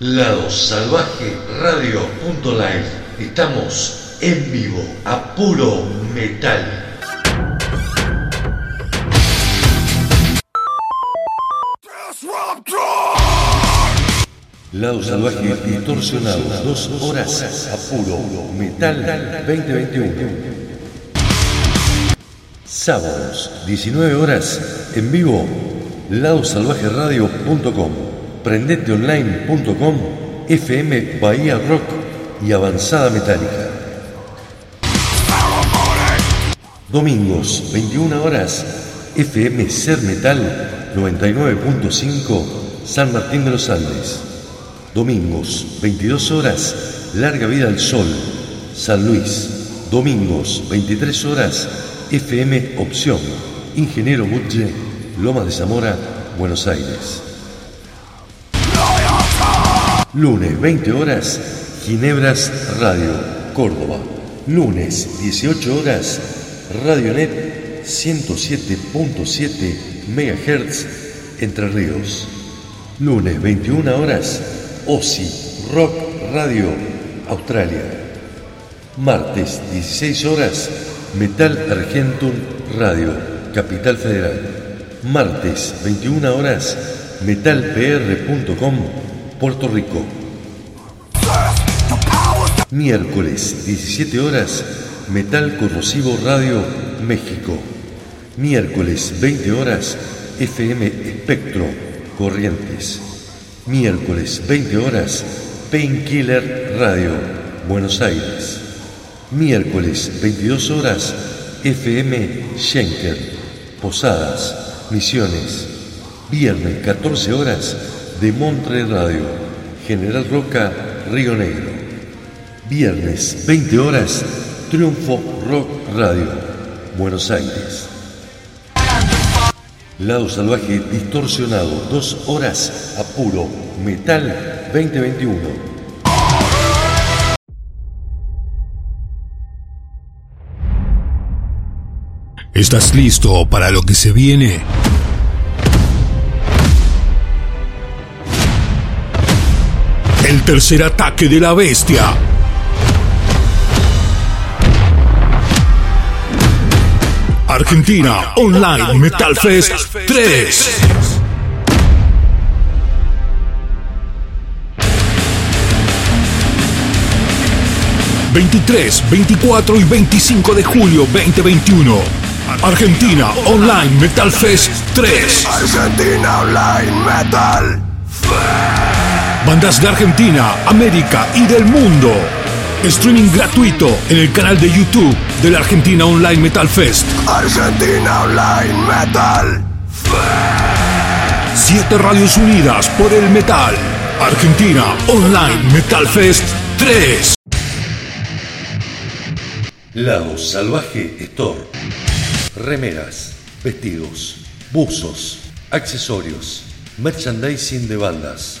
Lado Salvaje Radio.live. Estamos en vivo a puro metal. Lado Salvaje distorsionado, dos horas a puro metal 2021. Sábados, 19 horas, en vivo, ladosalvajeradio.com, prendeteonline.com, FM Bahía Rock y Avanzada Metálica. Domingos, 21 horas, FM Ser Metal 99.5, San Martín de los Andes. Domingos, 22 horas, Larga Vida al Sol, San Luis. Domingos, 23 horas, FM Opción, Ingeniero Butche, Loma de Zamora, Buenos Aires. Lunes, 20 horas, Ginebras Radio, Córdoba. Lunes, 18 horas, Radionet 107.7 MHz, Entre Ríos. Lunes, 21 horas, OSI Rock Radio, Australia. Martes, 16 horas, Metal Argentum Radio, Capital Federal. Martes, 21 horas, metalpr.com, Puerto Rico. Miércoles, 17 horas, Metal Corrosivo Radio, México. Miércoles, 20 horas, FM Espectro, Corrientes. Miércoles, 20 horas, Painkiller Radio, Buenos Aires. Miércoles, 22 horas, FM Schenker, Posadas, Misiones. Viernes, 14 horas, de Montre Radio, General Roca, Río Negro. Viernes, 20 horas, Triunfo Rock Radio, Buenos Aires. Lado Salvaje Distorsionado, dos horas a puro Metal 2021. ¿Estás listo para lo que se viene? El tercer ataque de la bestia. Argentina Online Metal Fest 3. ...23, 24 y 25 de julio 2021... ...Argentina Online Metal Fest 3... Argentina Online Metal Bandas de Argentina, América y del mundo. Streaming gratuito en el canal de YouTube de la Argentina Online Metal Fest. Argentina Online Metal Siete radios unidas por el metal. Argentina Online Metal Fest 3. Lado Salvaje Store. Remeras, vestidos, buzos, accesorios, merchandising de bandas.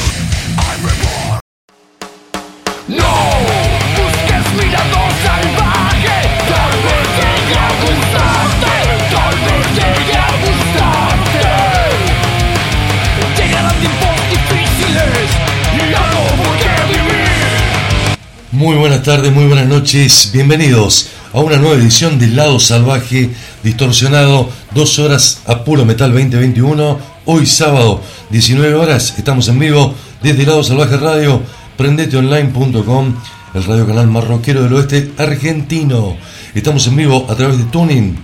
Muy buenas tardes, muy buenas noches, bienvenidos a una nueva edición de Lado Salvaje Distorsionado, dos horas a puro metal 2021. Hoy sábado, 19 horas, estamos en vivo desde Lado Salvaje Radio, prendeteonline.com, el radio canal más rockero del oeste argentino. Estamos en vivo a través de Tuning,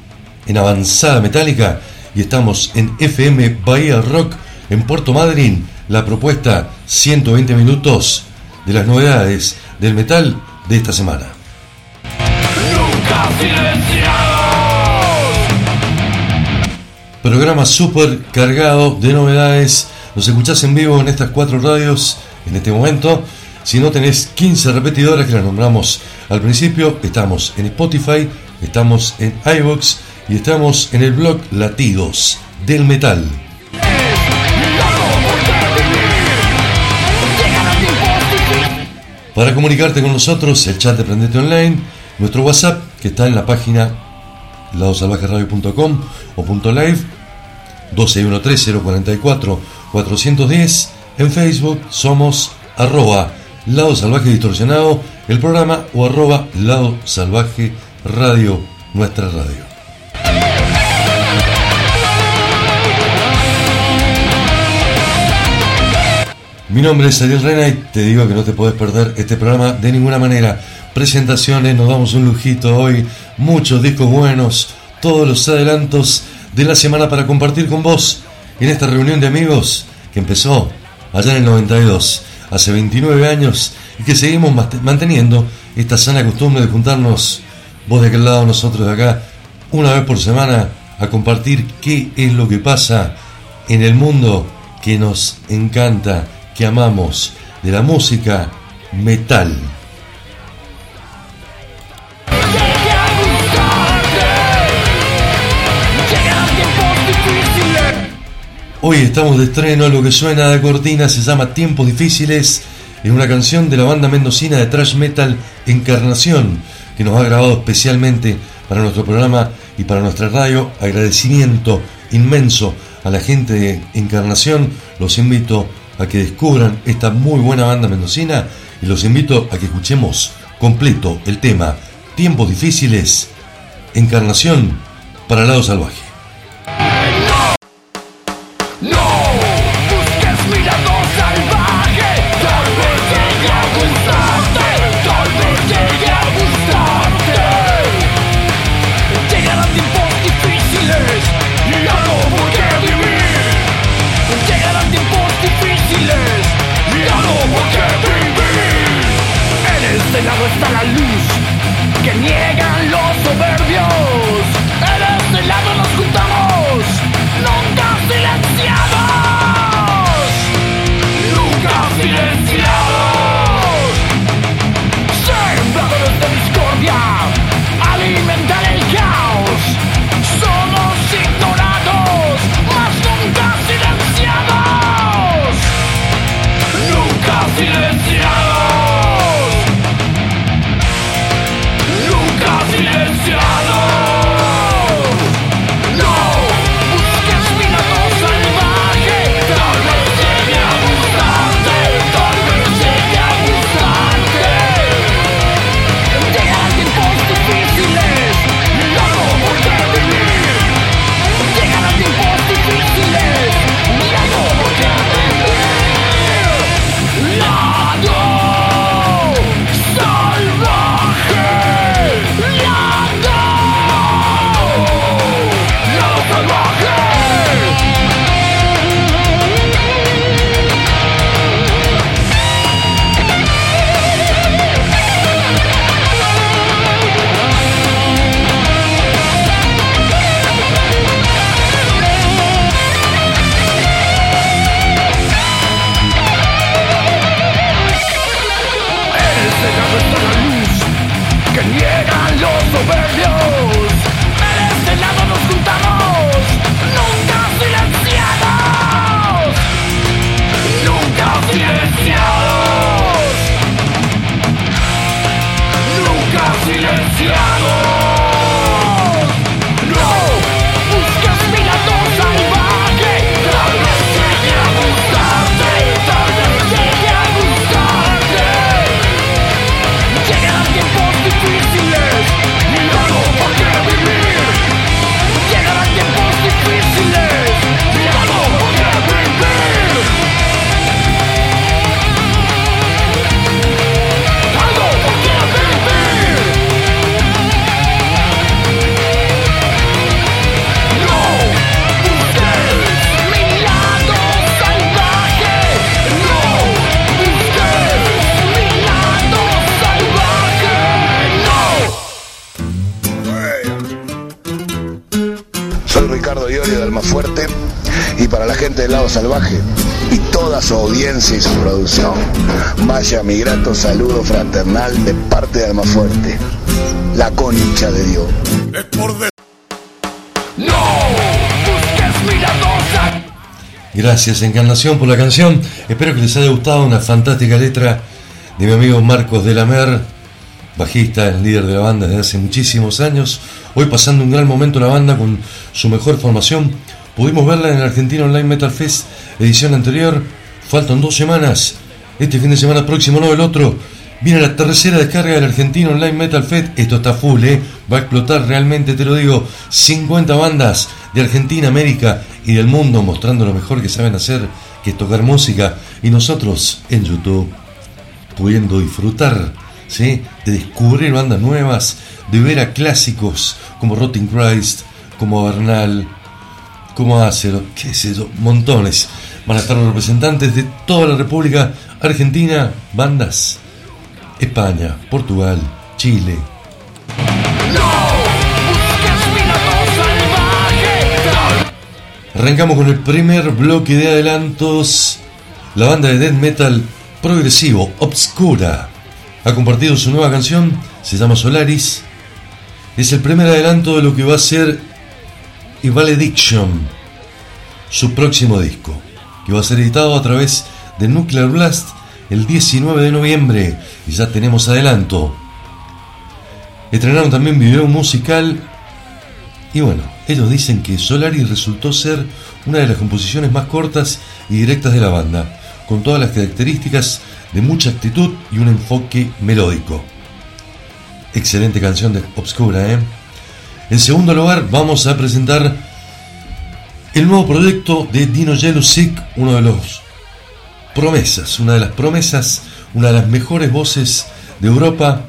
en Avanzada Metálica, y estamos en FM Bahía Rock en Puerto Madryn. La propuesta 120 minutos de las novedades del metal de esta semana. Nunca silenciados Programa súper cargado de novedades. Nos escuchás en vivo en estas cuatro radios en este momento. Si no tenés 15 repetidoras que las nombramos al principio, estamos en Spotify, estamos en iVoox y estamos en el blog Latidos del Metal. Para comunicarte con nosotros, el chat de Prendete Online, nuestro WhatsApp que está en la página ladosalvajeradio.com o .live 1213-044-410. En Facebook somos arroba Lado Salvaje Distorsionado, el programa o arroba Lado Salvaje Radio, nuestra radio. Mi nombre es Ariel Rena y te digo que no te puedes perder este programa de ninguna manera. Presentaciones, nos damos un lujito hoy, muchos discos buenos, todos los adelantos de la semana para compartir con vos en esta reunión de amigos que empezó allá en el 92, hace 29 años, y que seguimos manteniendo esta sana costumbre de juntarnos, vos de aquel lado, nosotros de acá, una vez por semana a compartir qué es lo que pasa en el mundo que nos encanta que amamos de la música metal. Hoy estamos de estreno, lo que suena de cortina se llama Tiempos Difíciles, en una canción de la banda mendocina de thrash metal Encarnación, que nos ha grabado especialmente para nuestro programa y para nuestra radio. Agradecimiento inmenso a la gente de Encarnación, los invito que descubran esta muy buena banda mendocina y los invito a que escuchemos completo el tema Tiempos difíciles, encarnación para el lado salvaje. Fraternal de parte de Almafuerte. La concha de Dios. Es por de... ¡No! Gracias Encarnación por la canción. Espero que les haya gustado una fantástica letra de mi amigo Marcos de la Mer, bajista, el líder de la banda desde hace muchísimos años. Hoy pasando un gran momento la banda con su mejor formación. Pudimos verla en el Argentina Online Metal Fest, edición anterior. Faltan dos semanas. Este fin de semana próximo, no el otro. Viene la tercera descarga del Argentina Online Metal Fest. Esto está full, ¿eh? Va a explotar realmente, te lo digo. 50 bandas de Argentina, América y del mundo mostrando lo mejor que saben hacer, que tocar música. Y nosotros en YouTube pudiendo disfrutar ¿sí? de descubrir bandas nuevas, de ver a clásicos como Rotting Christ, como Bernal, como Acero, qué sé yo, montones. Van a estar los representantes de toda la República Argentina, bandas, España, Portugal, Chile. Arrancamos con el primer bloque de adelantos. La banda de death metal progresivo Obscura ha compartido su nueva canción, se llama Solaris. Es el primer adelanto de lo que va a ser Valediction, su próximo disco, que va a ser editado a través de Nuclear Blast el 19 de noviembre y ya tenemos adelanto. Estrenaron también video musical y bueno, ellos dicen que Solaris resultó ser una de las composiciones más cortas y directas de la banda, con todas las características de mucha actitud y un enfoque melódico. Excelente canción de Obscura, ¿eh? En segundo lugar, vamos a presentar el nuevo proyecto de Dino Sick, uno de los promesas, una de las promesas, una de las mejores voces de Europa,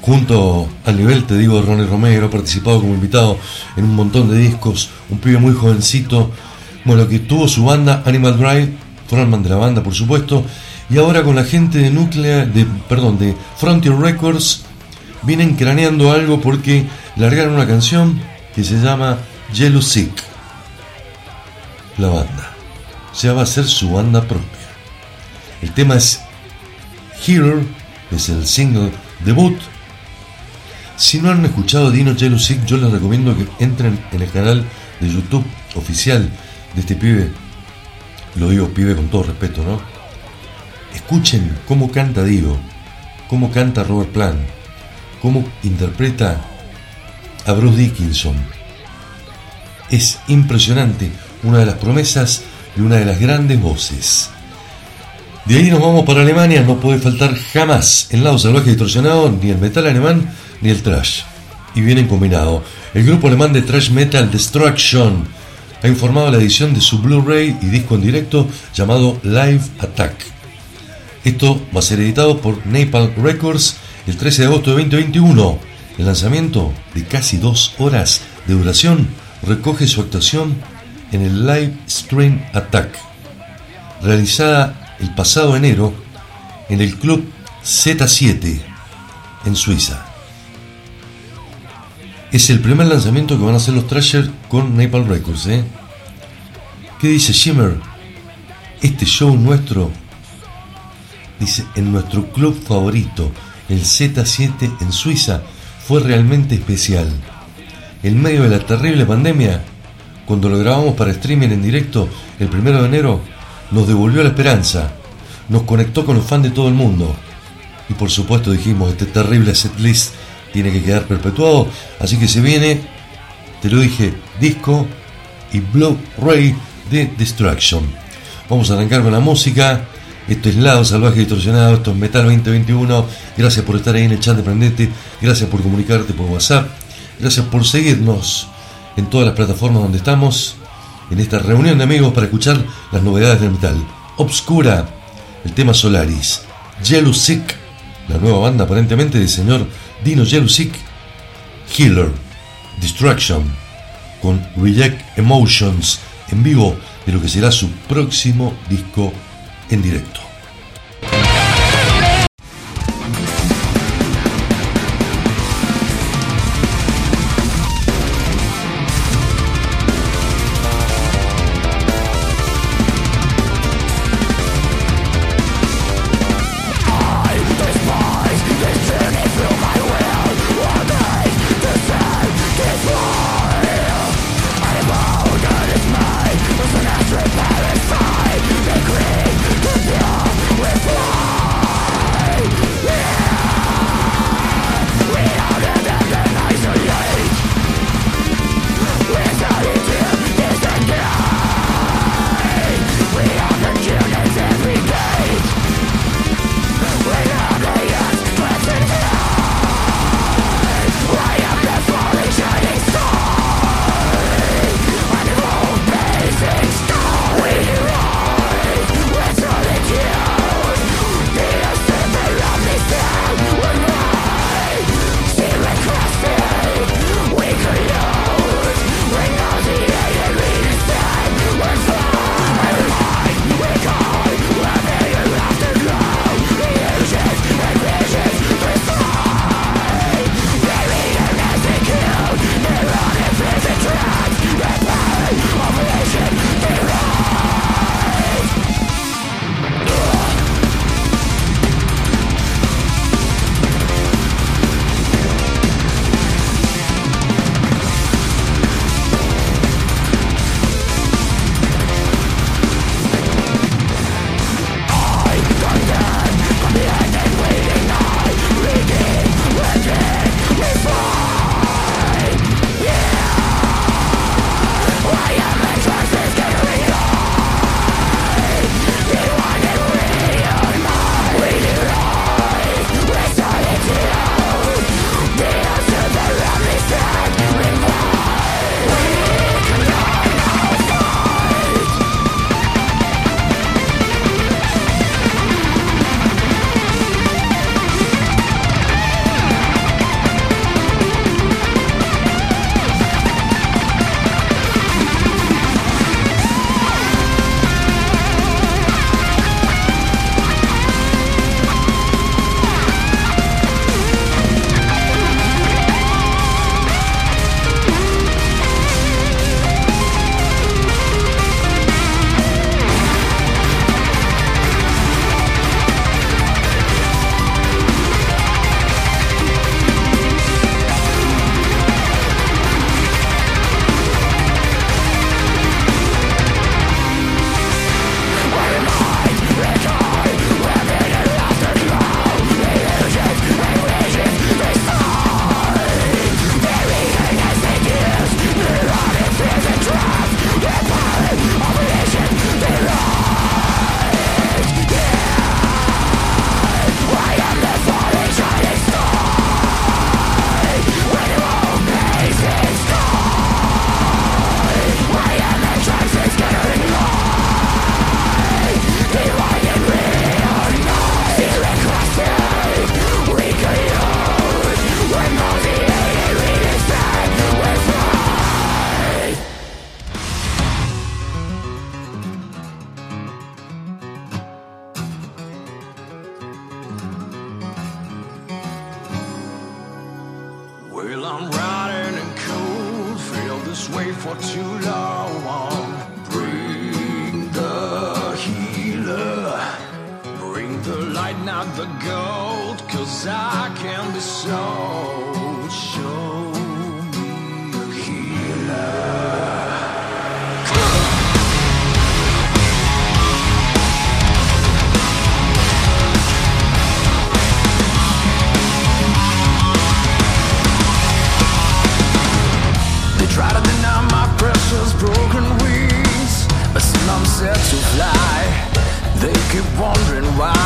junto al nivel, te digo, de Ronnie Romero, participado como invitado en un montón de discos, un pibe muy jovencito, bueno, que tuvo su banda Animal Drive, frontman de la banda, por supuesto, y ahora con la gente de Nuclear, de, perdón, de Frontier Records, vienen craneando algo porque largaron una canción que se llama Yellow Sick. La banda. Sea, va a ser su banda propia. El tema es Hero, es el single debut. Si no han escuchado Dino Yellow Sick, yo les recomiendo que entren en el canal de YouTube oficial de este pibe. Lo digo pibe con todo respeto, ¿no? Escuchen cómo canta Dio, cómo canta Robert Plant, cómo interpreta a Bruce Dickinson. Es impresionante, una de las promesas y una de las grandes voces. De ahí nos vamos para Alemania, no puede faltar jamás el lado salvaje distorsionado, ni el metal alemán, ni el trash. Y vienen combinado. El grupo alemán de trash metal Destruction ha informado la edición de su Blu-ray y disco en directo llamado Live Attack. Esto va a ser editado por Napalm Records el 13 de agosto de 2021. El lanzamiento de casi dos horas de duración recoge su actuación en el Live Stream Attack, realizada el pasado enero en el club Z7 en Suiza. Es el primer lanzamiento que van a hacer los Thrasher con Napalm Records. ¿eh? ¿Qué dice Shimmer? Este show nuestro, dice, en nuestro club favorito, el Z7 en Suiza, fue realmente especial. En medio de la terrible pandemia, cuando lo grabamos para streaming en directo el primero de enero, nos devolvió la esperanza, nos conectó con los fans de todo el mundo. Y por supuesto dijimos, este terrible setlist tiene que quedar perpetuado, así que se viene, te lo dije, disco y Blu-ray de Destruction. Vamos a arrancar con la música. Esto es Lado Salvaje Distorsionado, esto es Metal 2021. Gracias por estar ahí en el chat de Prendete, gracias por comunicarte por WhatsApp, gracias por seguirnos en todas las plataformas donde estamos, en esta reunión de amigos para escuchar las novedades del metal. Obscura, el tema Solaris, Yellow Sick, la nueva banda aparentemente del señor Dino Yellow Sick, Killer, Destruction, con Reject Emotions en vivo de lo que será su próximo disco en directo. Well, I'm riding in cold, feel this way for too long. Bring the healer, bring the light, not the gold, cause I can be so sure. precious broken wings But soon I'm set to fly. They keep wondering why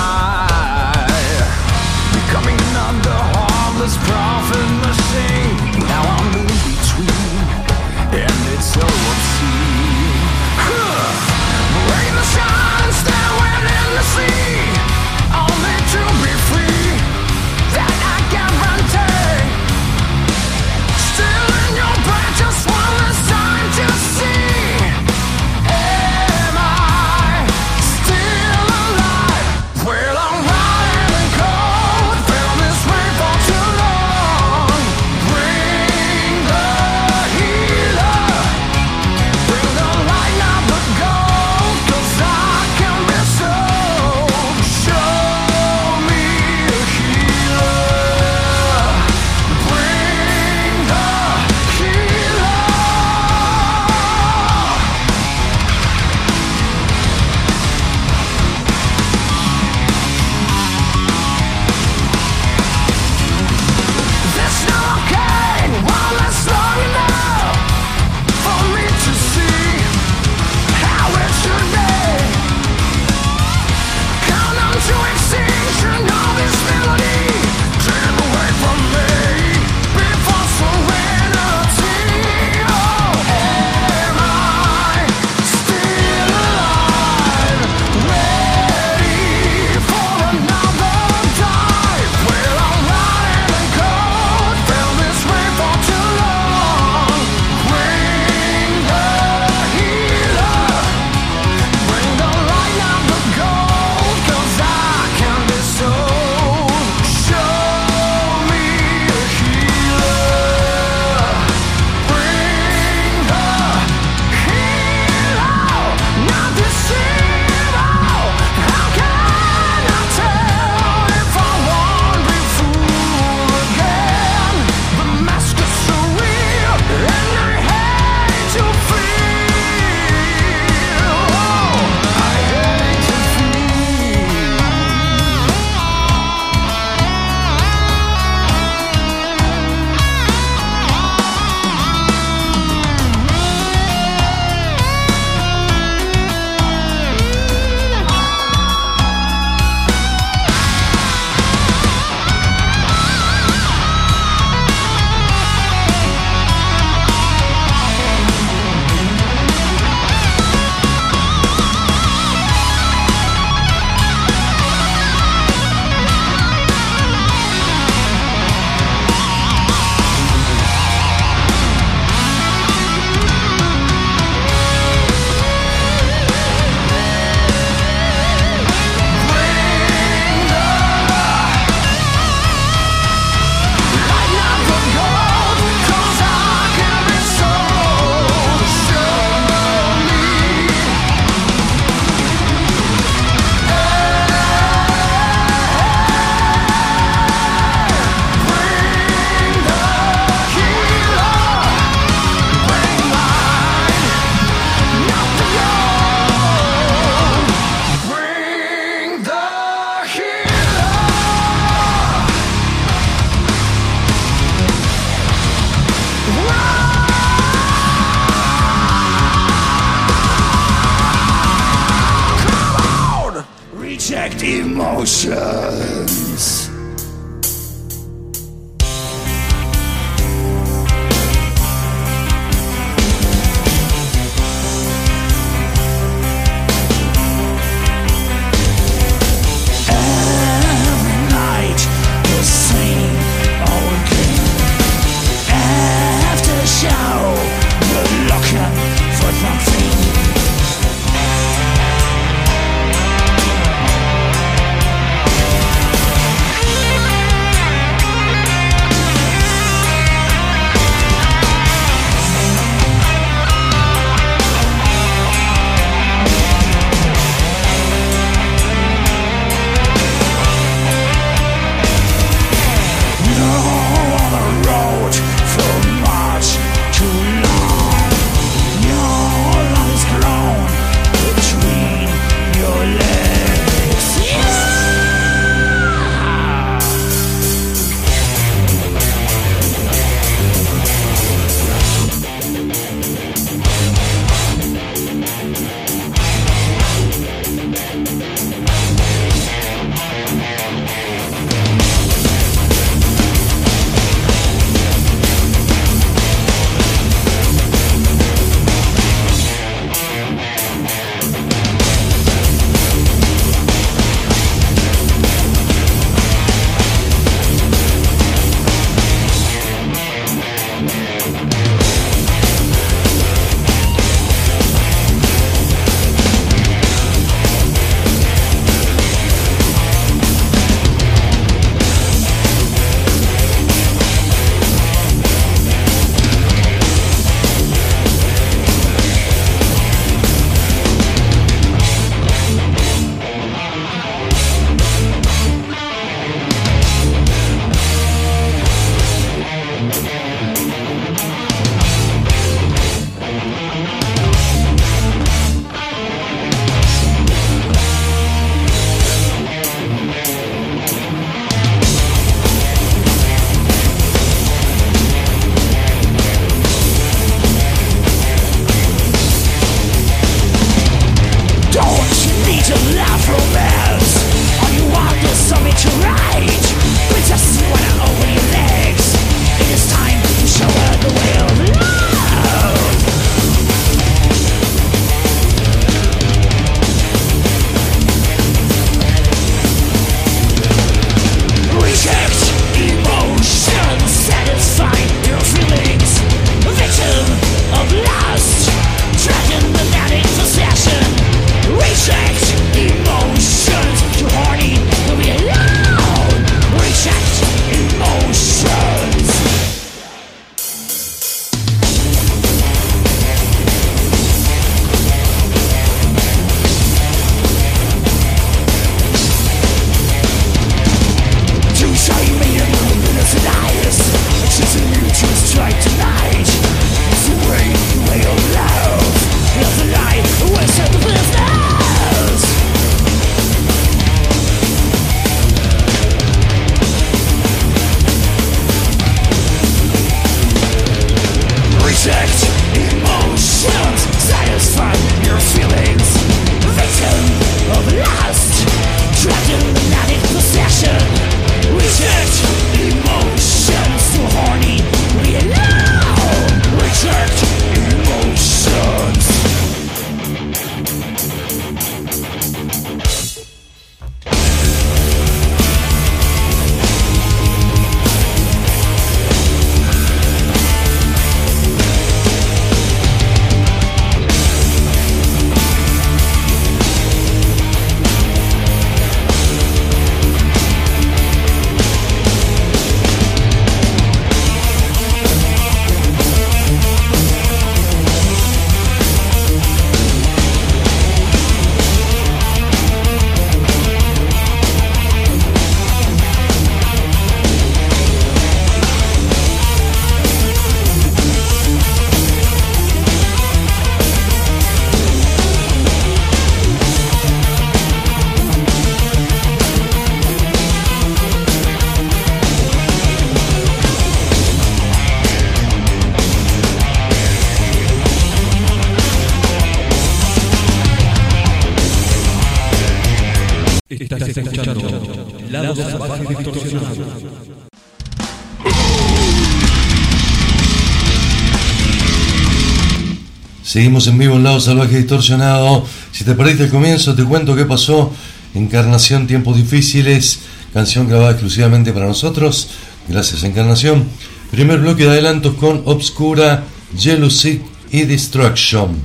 Seguimos en vivo en Lado Salvaje Distorsionado. Si te perdiste el comienzo, te cuento qué pasó. Encarnación, tiempos difíciles. Canción grabada exclusivamente para nosotros. Gracias, Encarnación. Primer bloque de adelantos con Obscura, Jealousy y Destruction.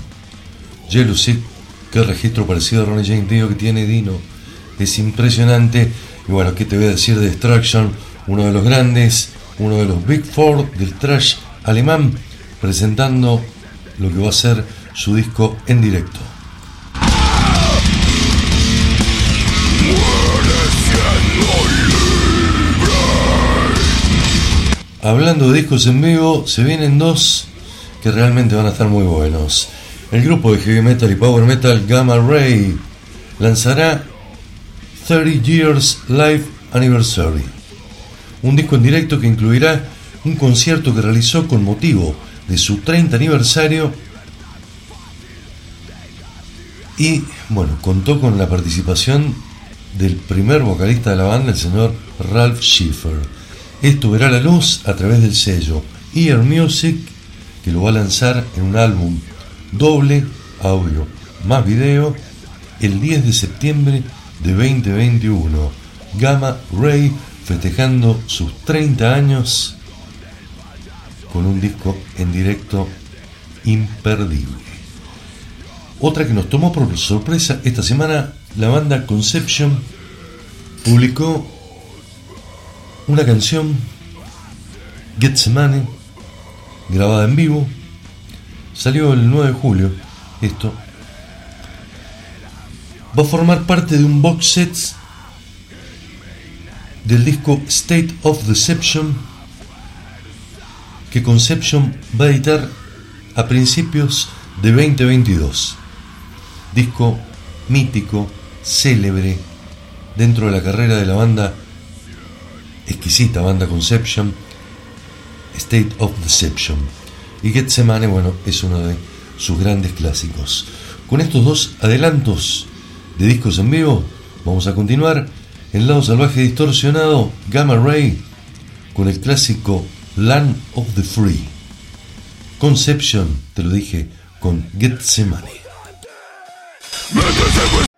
Jealousy, qué registro parecido a Ronnie James Dio que tiene Dino. Es impresionante. Y bueno, ¿qué te voy a decir de Destruction? Uno de los grandes, uno de los Big Four del trash alemán, presentando lo que va a ser su disco en directo. Hablando de discos en vivo, se vienen dos que realmente van a estar muy buenos. El grupo de heavy metal y power metal Gamma Ray lanzará 30 Years Live Anniversary, un disco en directo que incluirá un concierto que realizó con motivo de su 30 aniversario y bueno, contó con la participación del primer vocalista de la banda, el señor Ralph Schiffer. Esto verá la luz a través del sello Ear Music, que lo va a lanzar en un álbum doble, audio más video, el 10 de septiembre de 2021. Gamma Ray festejando sus 30 años con un disco en directo imperdible. Otra que nos tomó por sorpresa esta semana, la banda Conception publicó una canción, Getsemane, grabada en vivo, salió el 9 de julio, esto, va a formar parte de un box set del disco State of Deception que Conception va a editar a principios de 2022. Disco mítico, célebre, dentro de la carrera de la banda exquisita banda Conception, State of Deception. Y Getsemane, bueno, es uno de sus grandes clásicos. Con estos dos adelantos de discos en vivo, vamos a continuar en lado salvaje distorsionado Gamma Ray con el clásico Land of the Free. Conception, te lo dije, con Getsemane. Somewhere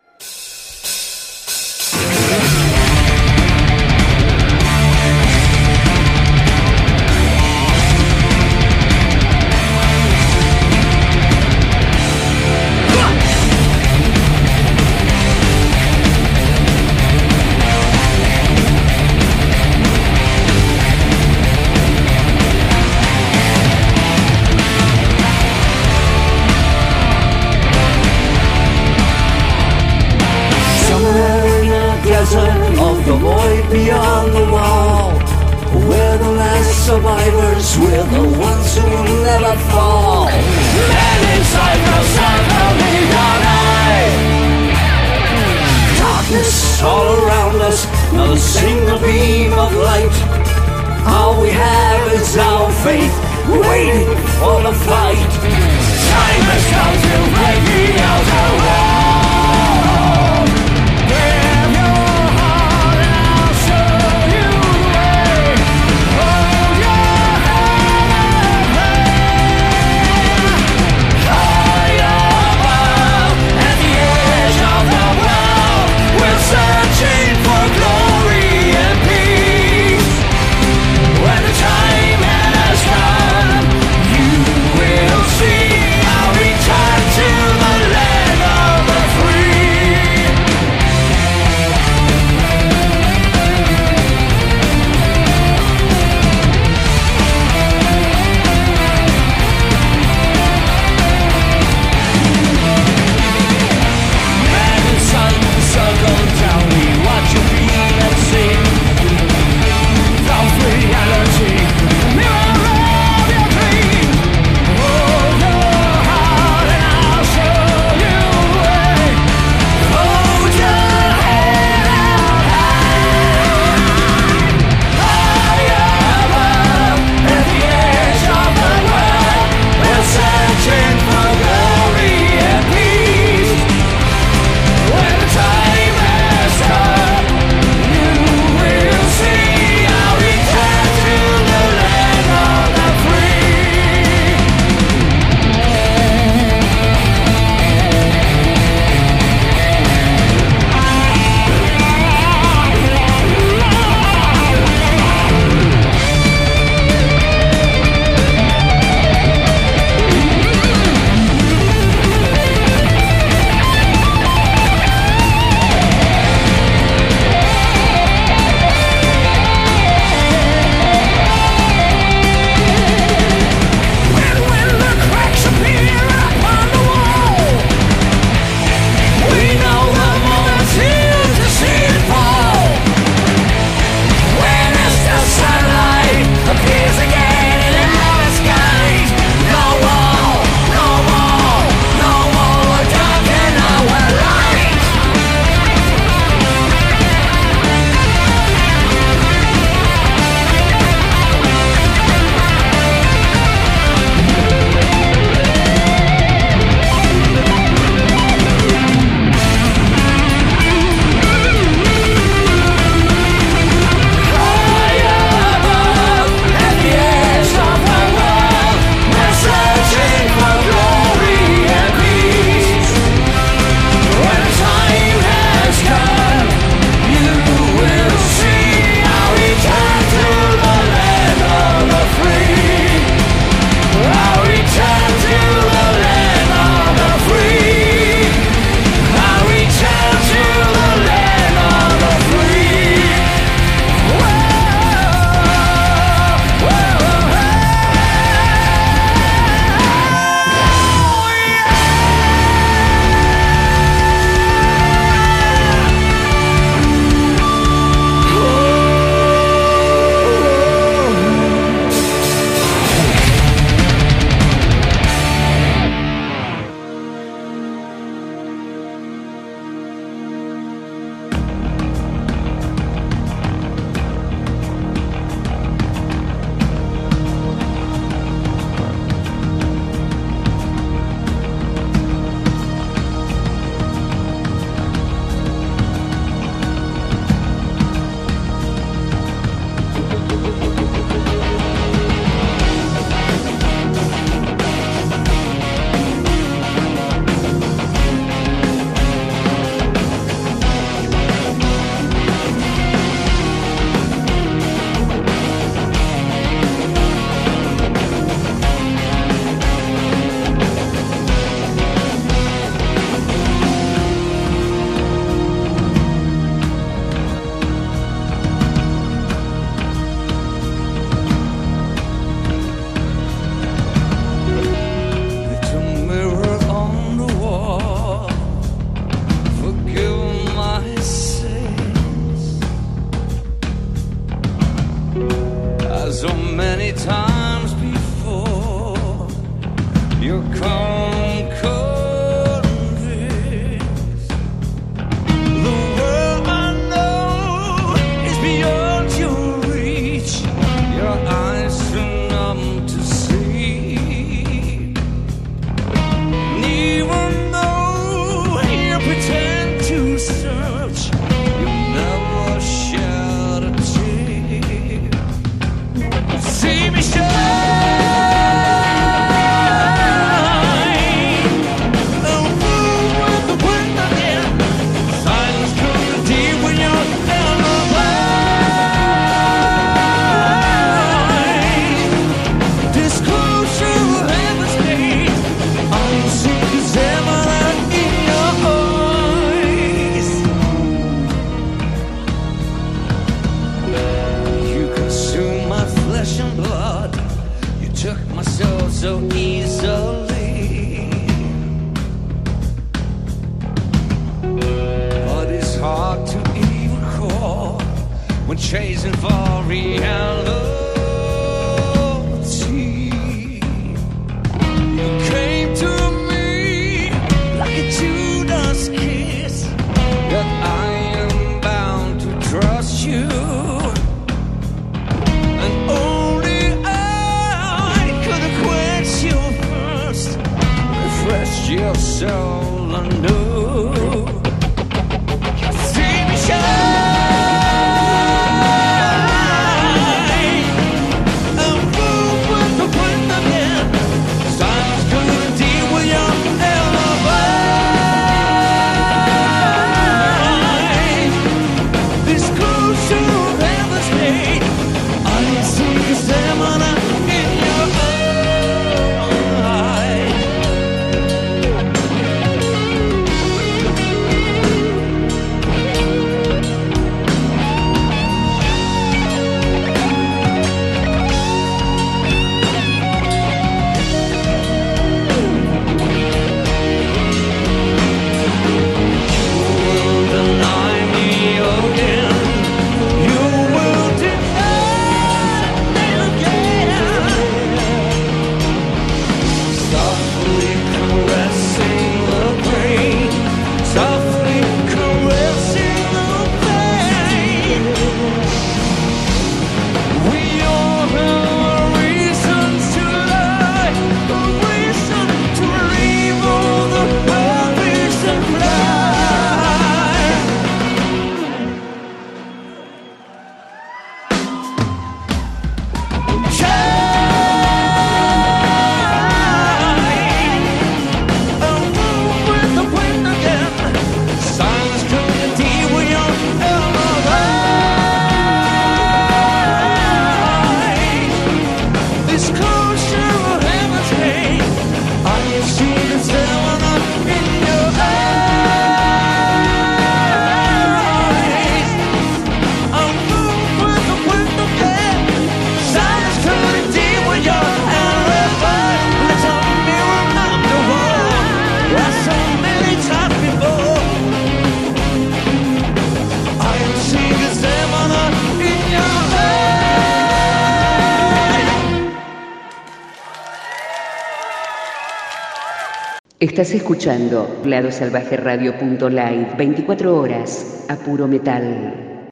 Estás escuchando clarosalvajeradio.live 24 horas a puro metal.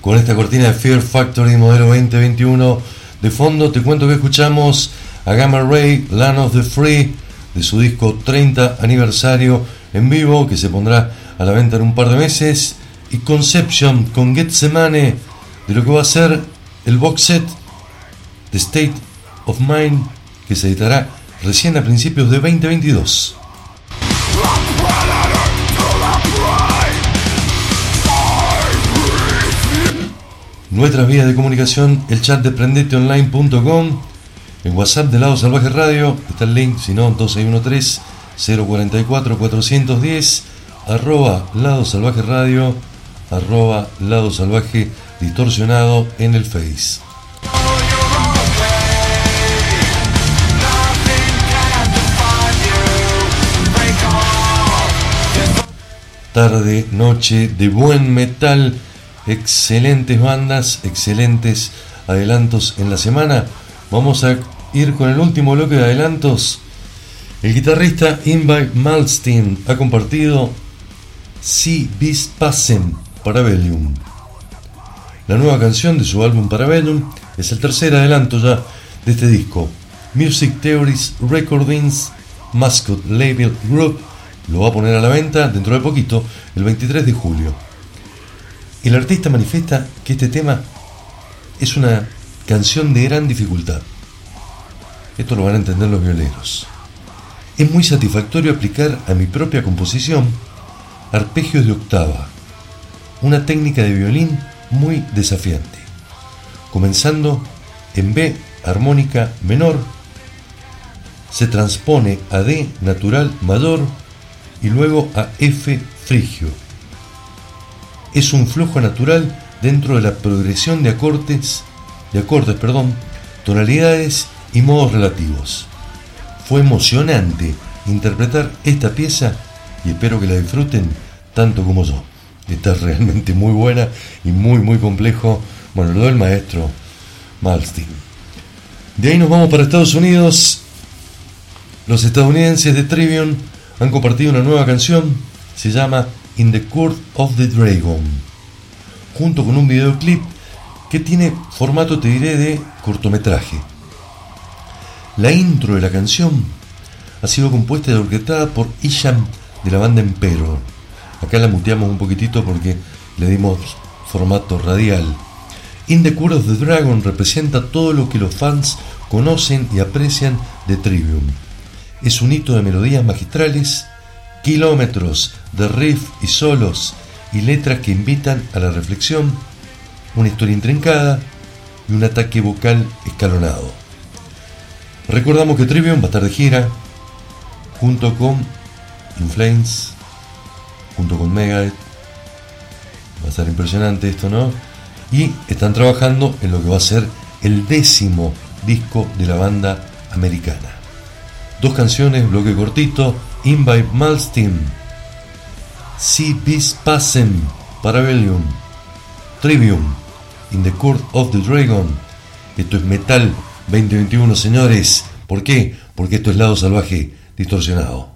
Con esta cortina de Fear Factory modelo 2021 de fondo te cuento que escuchamos a Gamma Ray Land of the Free de su disco 30 aniversario en vivo que se pondrá a la venta en un par de meses y Conception con Getsemane de lo que va a ser el box set The State of Mind, que se editará recién a principios de 2022. Nuestras vías de comunicación, el chat de prendeteonline.com, en WhatsApp de Lado Salvaje Radio, está el link, si no, 2613-044-410, arroba Lado Salvaje Radio, arroba Lado Salvaje Distorsionado en el Face. Tarde, noche de buen metal, excelentes bandas, excelentes adelantos en la semana. Vamos a ir con el último bloque de adelantos. El guitarrista Inby Malstein ha compartido Si bis passem Parabellum. La nueva canción de su álbum Parabellum es el tercer adelanto ya de este disco. Music Theories Recordings Mascot Label Group lo va a poner a la venta dentro de poquito, el 23 de julio. El artista manifiesta que este tema es una canción de gran dificultad. Esto lo van a entender los violeros. Es muy satisfactorio aplicar a mi propia composición arpegios de octava, una técnica de violín muy desafiante, comenzando en B armónica menor, se transpone a D natural mayor y luego a F frigio. Es un flujo natural dentro de la progresión de acordes, de acordes, perdón, tonalidades y modos relativos. Fue emocionante interpretar esta pieza y espero que la disfruten tanto como yo. Está realmente muy buena y muy muy complejo. Bueno, lo del maestro Malstein. De ahí nos vamos para Estados Unidos. Los estadounidenses de Trivium han compartido una nueva canción, se llama In the Court of the Dragon, junto con un videoclip que tiene formato, te de cortometraje. La intro de la canción ha sido compuesta y orquestada por Isham de la banda Emperor. Acá la muteamos un poquitito porque le dimos formato radial. In the Court of the Dragon representa todo lo que los fans conocen y aprecian de Trivium es un hito de melodías magistrales, kilómetros de riff y solos y letras que invitan a la reflexión, una historia intrincada y un ataque vocal escalonado. Recordamos que Trivium va a estar de gira junto con Inflames, junto con Megadeth. Va a estar impresionante esto, ¿no? Y están trabajando en lo que va a ser el décimo disco de la banda americana. Dos canciones, bloque cortito, Invite Malstein, Si Bis Passem, Parabellum, Trivium, In the Court of the Dragon. Esto es Metal 2021, señores. ¿Por qué? Porque esto es lado salvaje distorsionado.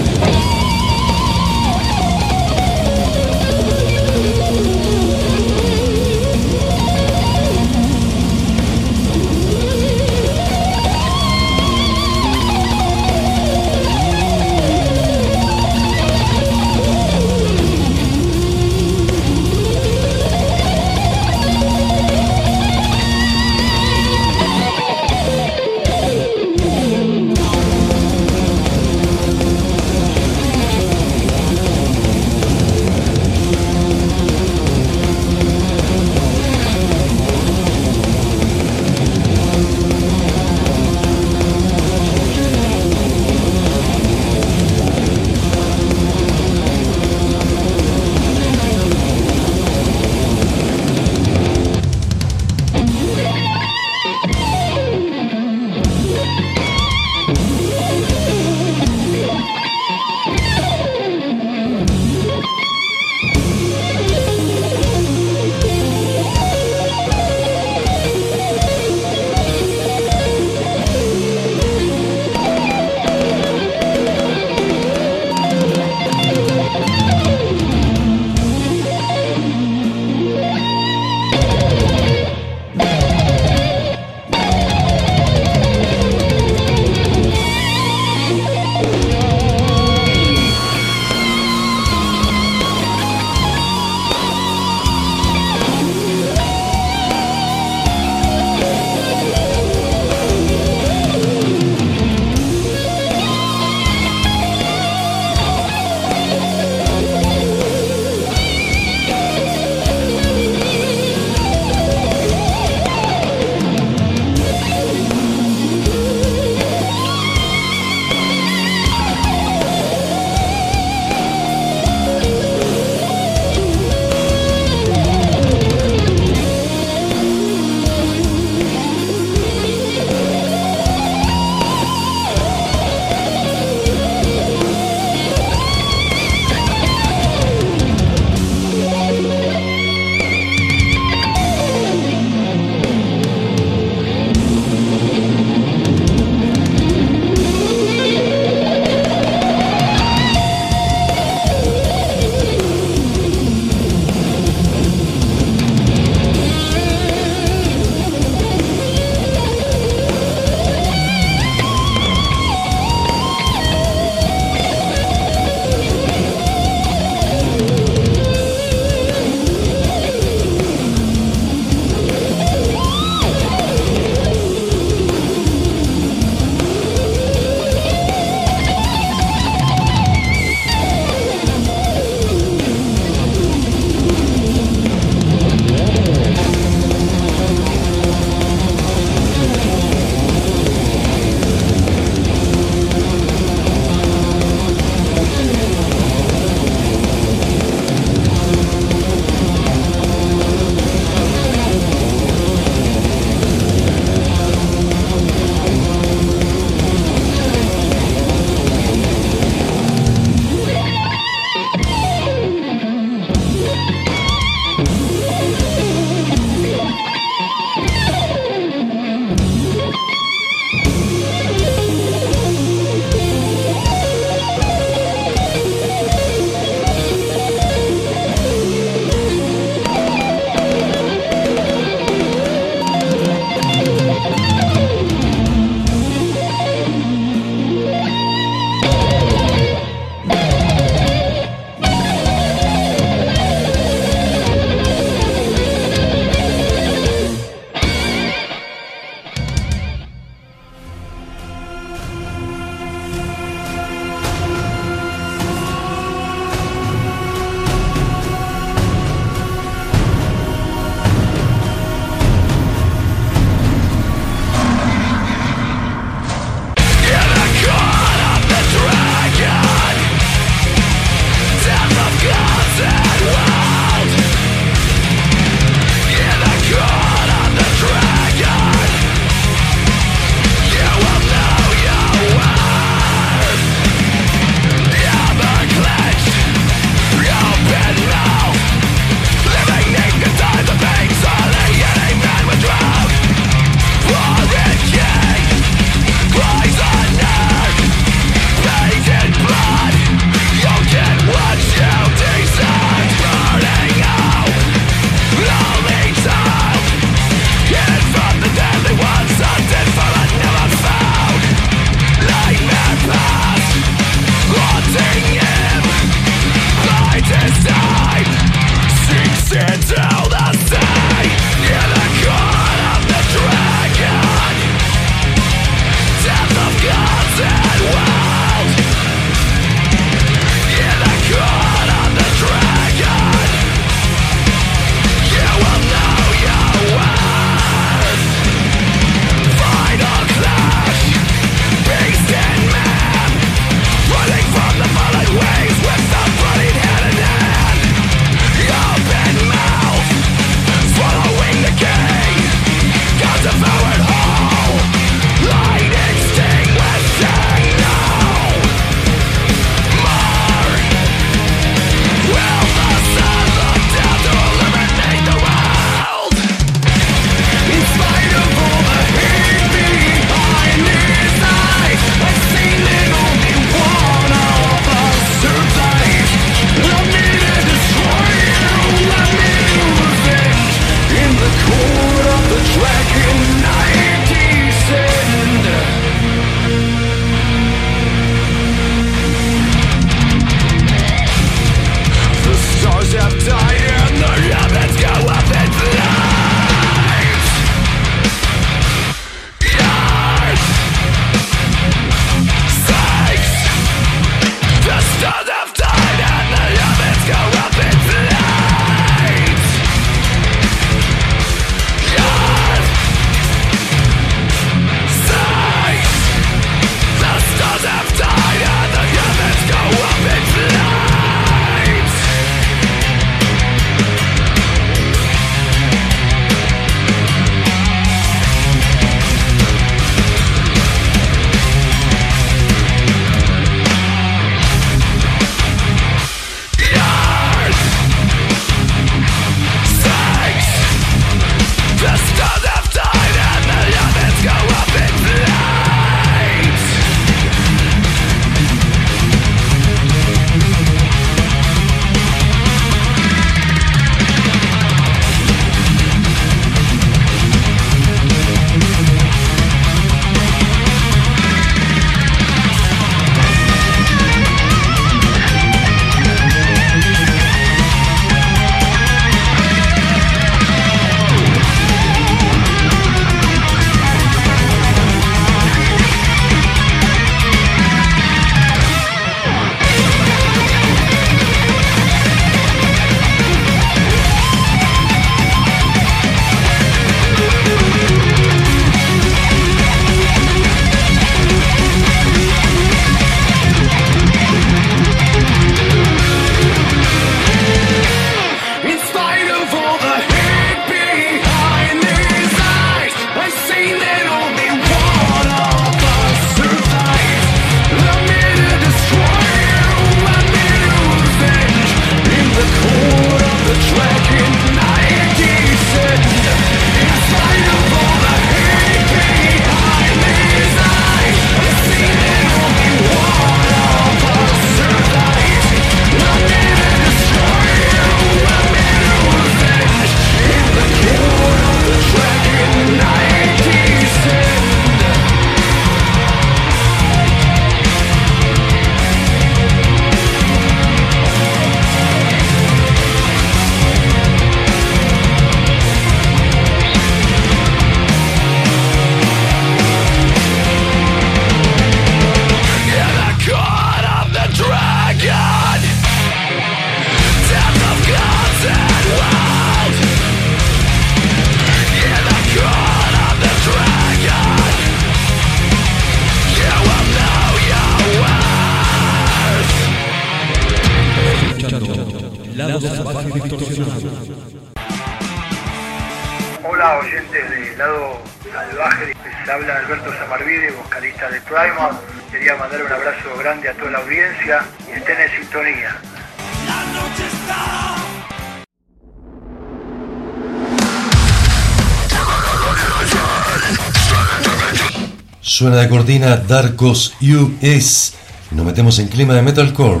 Suena de cortina Darkos US y nos metemos en clima de metalcore.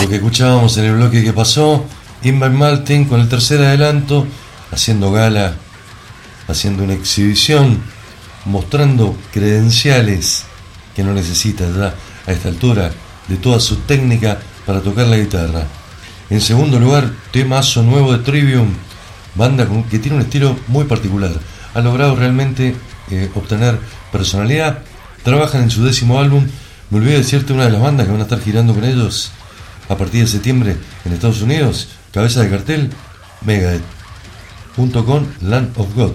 Lo que escuchábamos en el bloque que pasó, Inver Maltin con el tercer adelanto, haciendo gala, haciendo una exhibición, mostrando credenciales que no necesita ya a esta altura de toda su técnica para tocar la guitarra. En segundo lugar, temazo nuevo de Trivium, banda que tiene un estilo muy particular. Ha logrado realmente eh, obtener personalidad. Trabajan en su décimo álbum. Me olvidé decirte una de las bandas que van a estar girando con ellos a partir de septiembre en Estados Unidos. Cabeza de cartel, Megadeth. Junto con Land of God.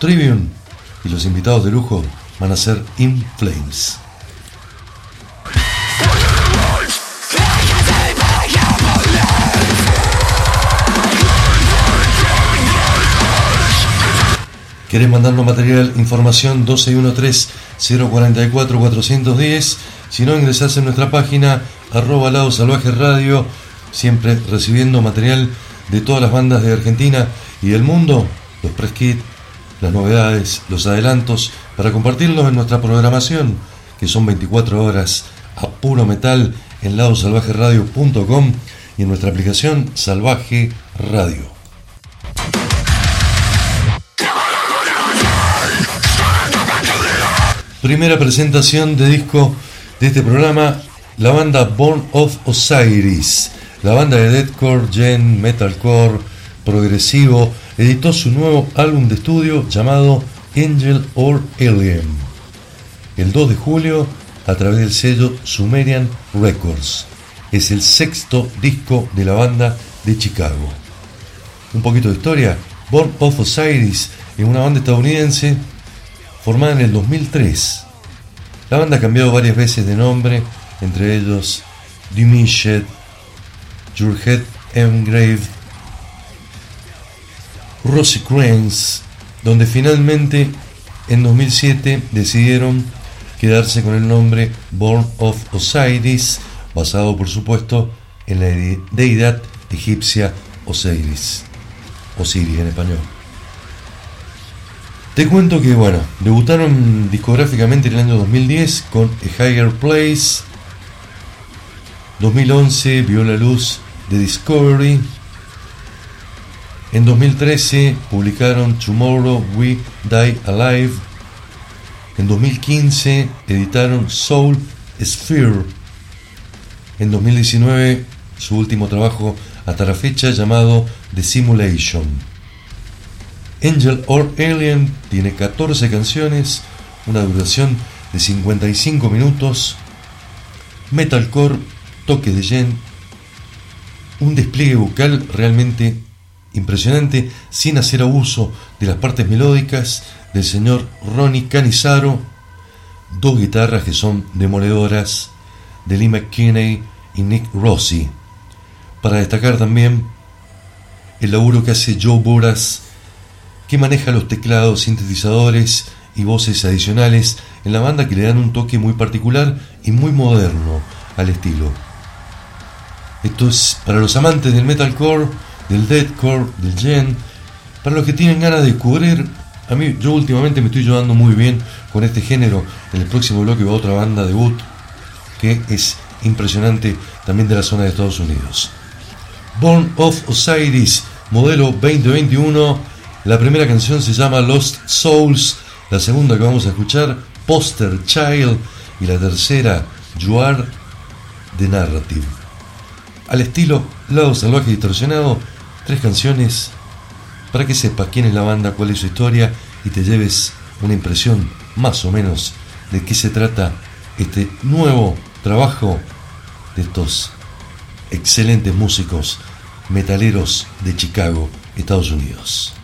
Trivium y los invitados de lujo van a ser In Flames. ¿Querés mandarnos material, información 1213-044-410? Si no, ingresás en nuestra página arroba lado salvaje radio, siempre recibiendo material de todas las bandas de Argentina y del mundo, los press kit, las novedades, los adelantos, para compartirlos en nuestra programación, que son 24 horas a puro metal en ladosalvajeradio.com y en nuestra aplicación Salvaje Radio. Primera presentación de disco de este programa, la banda Born of Osiris, la banda de deathcore, gen, metalcore, progresivo, editó su nuevo álbum de estudio llamado Angel or Alien el 2 de julio a través del sello Sumerian Records. Es el sexto disco de la banda de Chicago. Un poquito de historia. Born of Osiris es una banda estadounidense formada en el 2003. La banda ha cambiado varias veces de nombre, entre ellos Diminished, Your Head Engraved, Rosicrucians, donde finalmente en 2007 decidieron quedarse con el nombre Born of Osiris, basado por supuesto en la de- deidad egipcia Osiris, Osiris en español. Te cuento que, bueno, debutaron discográficamente en el año 2010 con A Higher Place. 2011 vio la luz de Discovery. En 2013 publicaron Tomorrow We Die Alive. En 2015 editaron Soul Sphere. En 2019 su último trabajo hasta la fecha llamado The Simulation. Angel or Alien tiene 14 canciones, una duración de 55 minutos, metalcore, toque de gen, un despliegue vocal realmente impresionante sin hacer abuso de las partes melódicas del señor Ronnie Canizaro, dos guitarras que son demoledoras de Lee McKinney y Nick Rossi. Para destacar también el laburo que hace Joe Boras que maneja los teclados, sintetizadores y voces adicionales en la banda que le dan un toque muy particular y muy moderno al estilo. Esto es para los amantes del metalcore, del deathcore, del gen, para los que tienen ganas de descubrir. A mí, yo últimamente me estoy llevando muy bien con este género. En el próximo bloque va otra banda debut que es impresionante también de la zona de Estados Unidos. Born of Osiris, modelo 2021. La primera canción se llama Lost Souls, la segunda que vamos a escuchar, Poster Child, y la tercera, You Are the Narrative. Al estilo Lado Salvaje Distorsionado, tres canciones para que sepas quién es la banda, cuál es su historia y te lleves una impresión más o menos de qué se trata este nuevo trabajo de estos excelentes músicos metaleros de Chicago, Estados Unidos.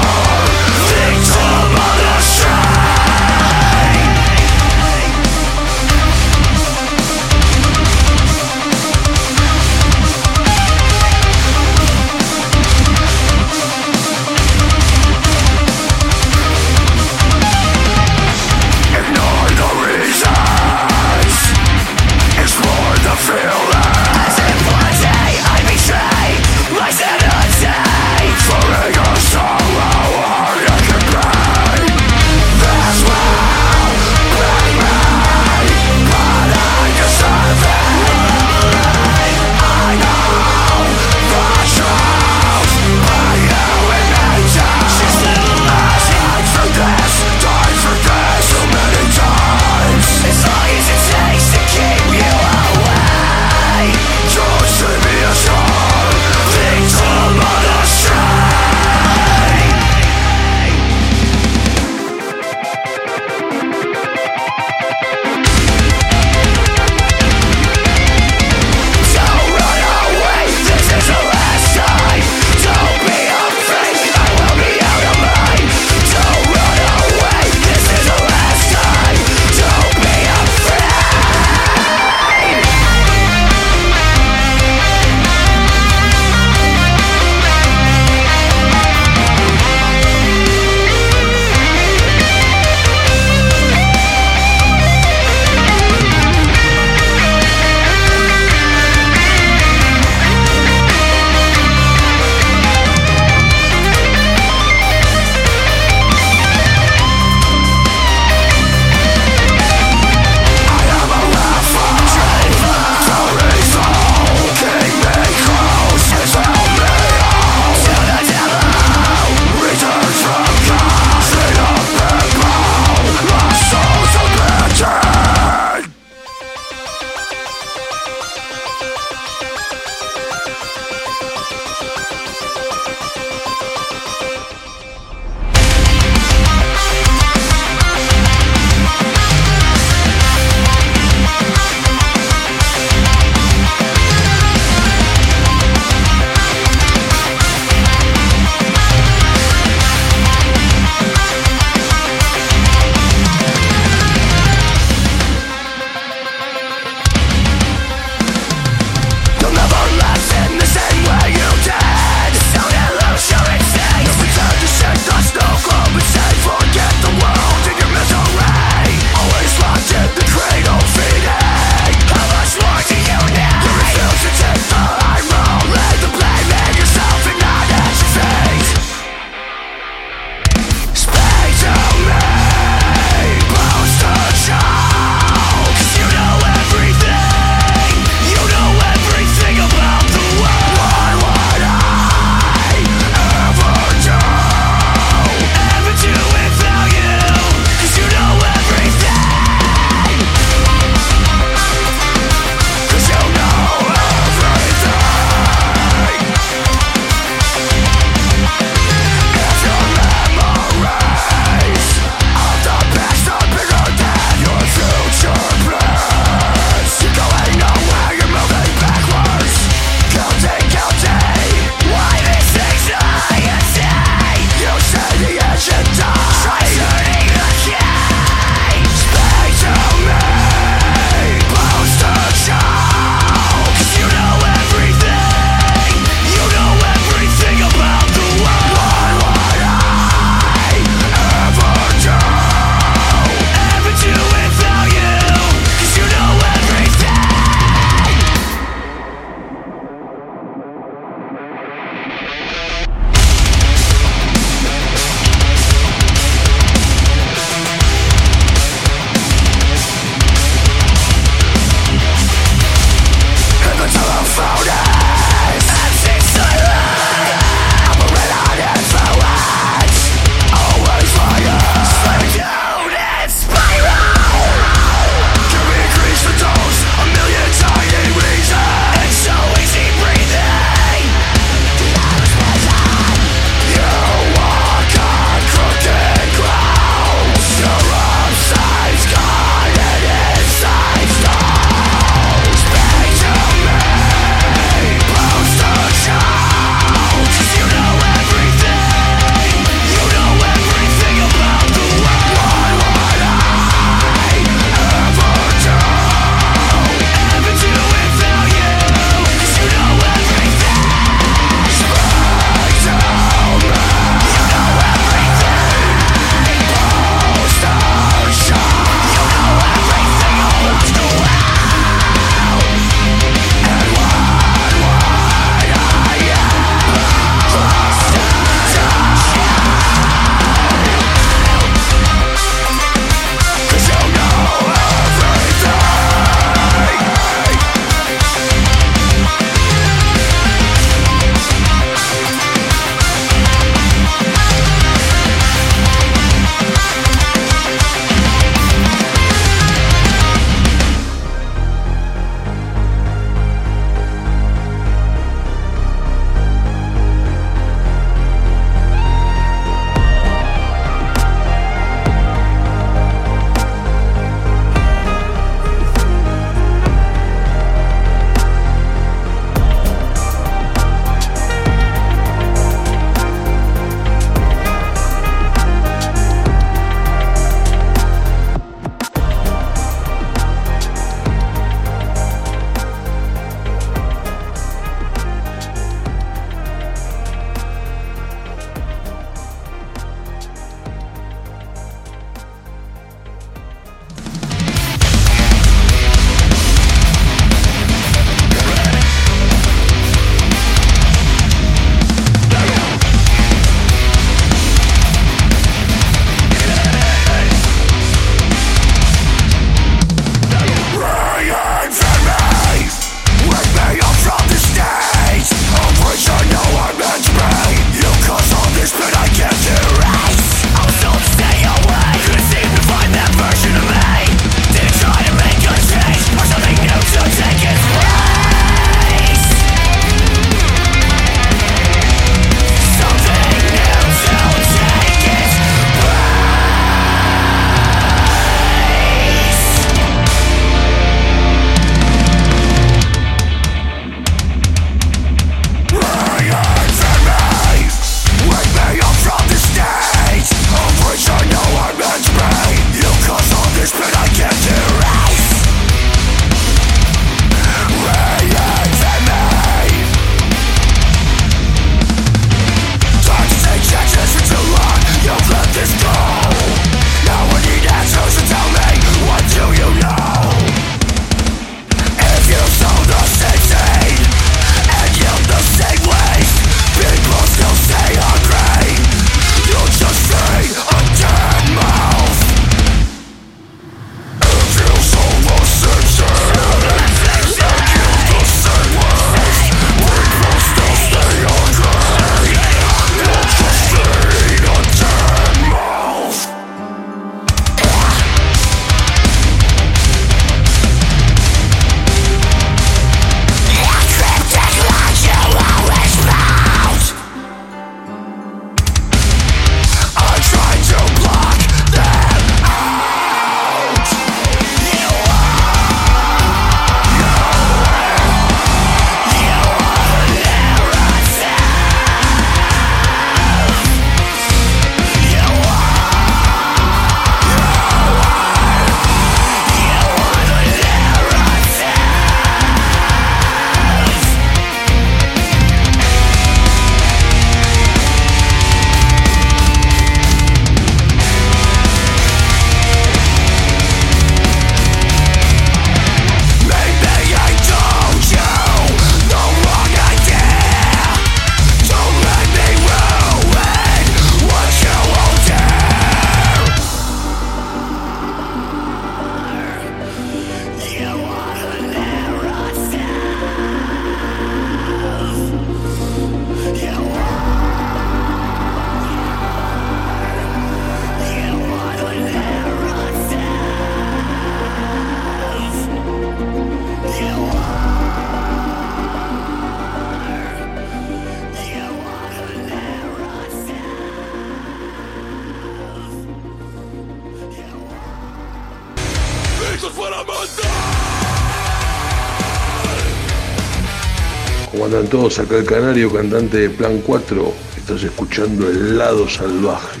Todos acá el canario, cantante de Plan 4, estás escuchando el lado salvaje.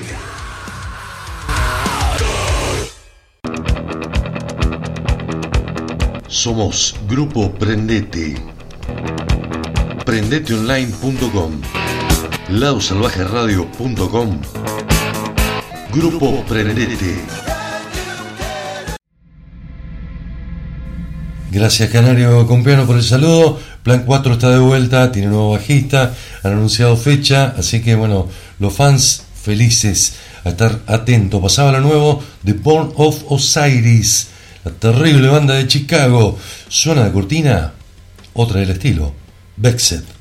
Somos Grupo Prendete. Prendeteonline.com. Ladosalvajeradio.com. Grupo Prendete. Gracias Canario Compiano por el saludo. Plan 4 está de vuelta, tiene nuevo bajista, han anunciado fecha, así que bueno, los fans felices a estar atentos. Pasaba lo nuevo de Born of Osiris, la terrible banda de Chicago. Suena de cortina, otra del estilo, Vexed.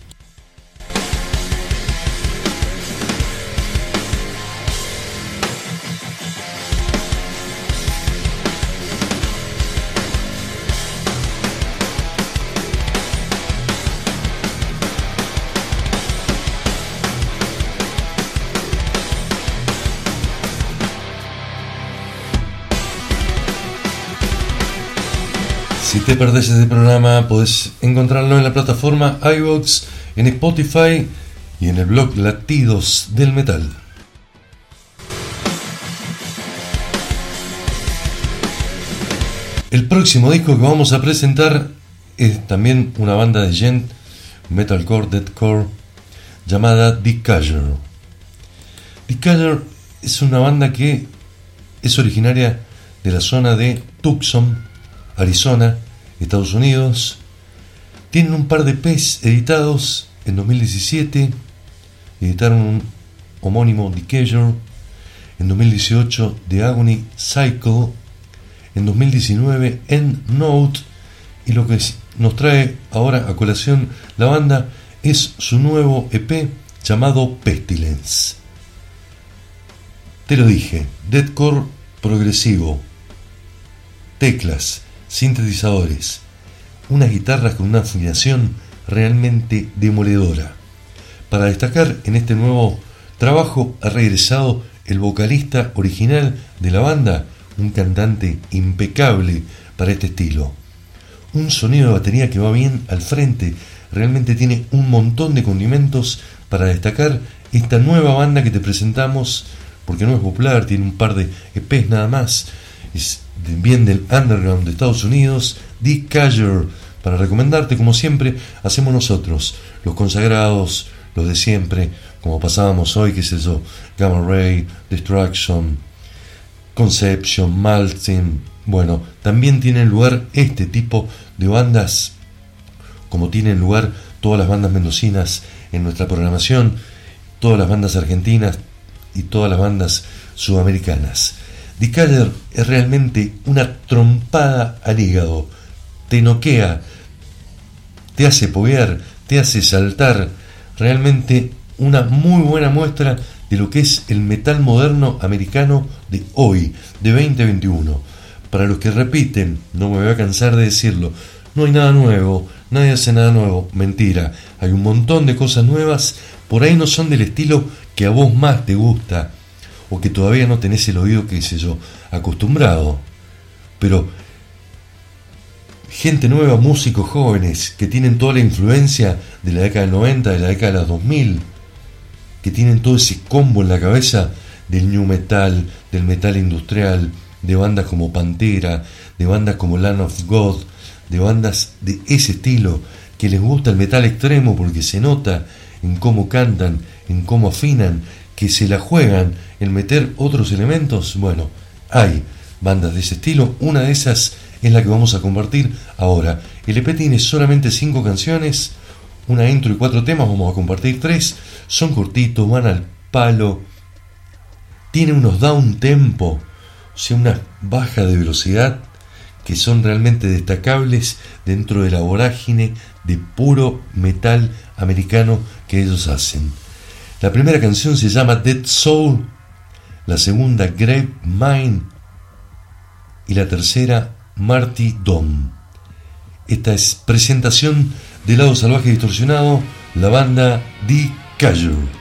Te perdés este programa, podés encontrarlo en la plataforma iVoox, en Spotify y en el blog Latidos del Metal. El próximo disco que vamos a presentar es también una banda de gent, metalcore, deathcore, llamada. The Cadger es una banda que es originaria de la zona de Tucson, Arizona, Estados Unidos. Tienen un par de PES editados en 2017. Editaron un homónimo Cadger. En 2018 The Agony Cycle. En 2019 End Note. Y lo que nos trae ahora a colación la banda es su nuevo EP llamado Pestilence. Te lo dije, deathcore progresivo, teclas, sintetizadores, unas guitarras con una afinación realmente demoledora. Para destacar en este nuevo trabajo ha regresado el vocalista original de la banda, un cantante impecable para este estilo. Un sonido de batería que va bien al frente, realmente tiene un montón de condimentos para destacar esta nueva banda que te presentamos, porque no es popular, tiene un par de EPs nada más, bien del underground de Estados Unidos, Dick Cadger, para recomendarte como siempre hacemos nosotros, los consagrados, los de siempre, como pasábamos hoy, que es eso, Gamma Ray, Destruction, Conception, Maltin, bueno, también tienen lugar este tipo de bandas, como tienen lugar todas las bandas mendocinas en nuestra programación, todas las bandas argentinas y todas las bandas sudamericanas. Dicaller es realmente una trompada al hígado, te noquea, te hace poguear, te hace saltar, realmente una muy buena muestra de lo que es el metal moderno americano de hoy, de 2021. Para los que repiten, no me voy a cansar de decirlo, no hay nada nuevo, nadie hace nada nuevo, mentira, hay un montón de cosas nuevas, por ahí no son del estilo que a vos más te gusta, o que todavía no tenés el oído, qué sé yo, acostumbrado. Pero gente nueva, músicos jóvenes, que tienen toda la influencia de la década del 90, de la década de los 2000, que tienen todo ese combo en la cabeza del new metal, del metal industrial, de bandas como Pantera, de bandas como Land of God, de bandas de ese estilo, que les gusta el metal extremo porque se nota en cómo cantan, en cómo afinan, que se la juegan en meter otros elementos. Bueno, hay bandas de ese estilo, una de esas es la que vamos a compartir ahora. El EP tiene solamente cinco canciones, una intro y cuatro temas, vamos a compartir tres, son cortitos, van al palo, tiene unos down tempo, o sea, una baja de velocidad que son realmente destacables dentro de la vorágine de puro metal americano que ellos hacen. La primera canción se llama Dead Soul, la segunda Grape Mine y la tercera Marty Dom. Esta es presentación de Lado Salvaje Distorsionado, la banda The Cayure.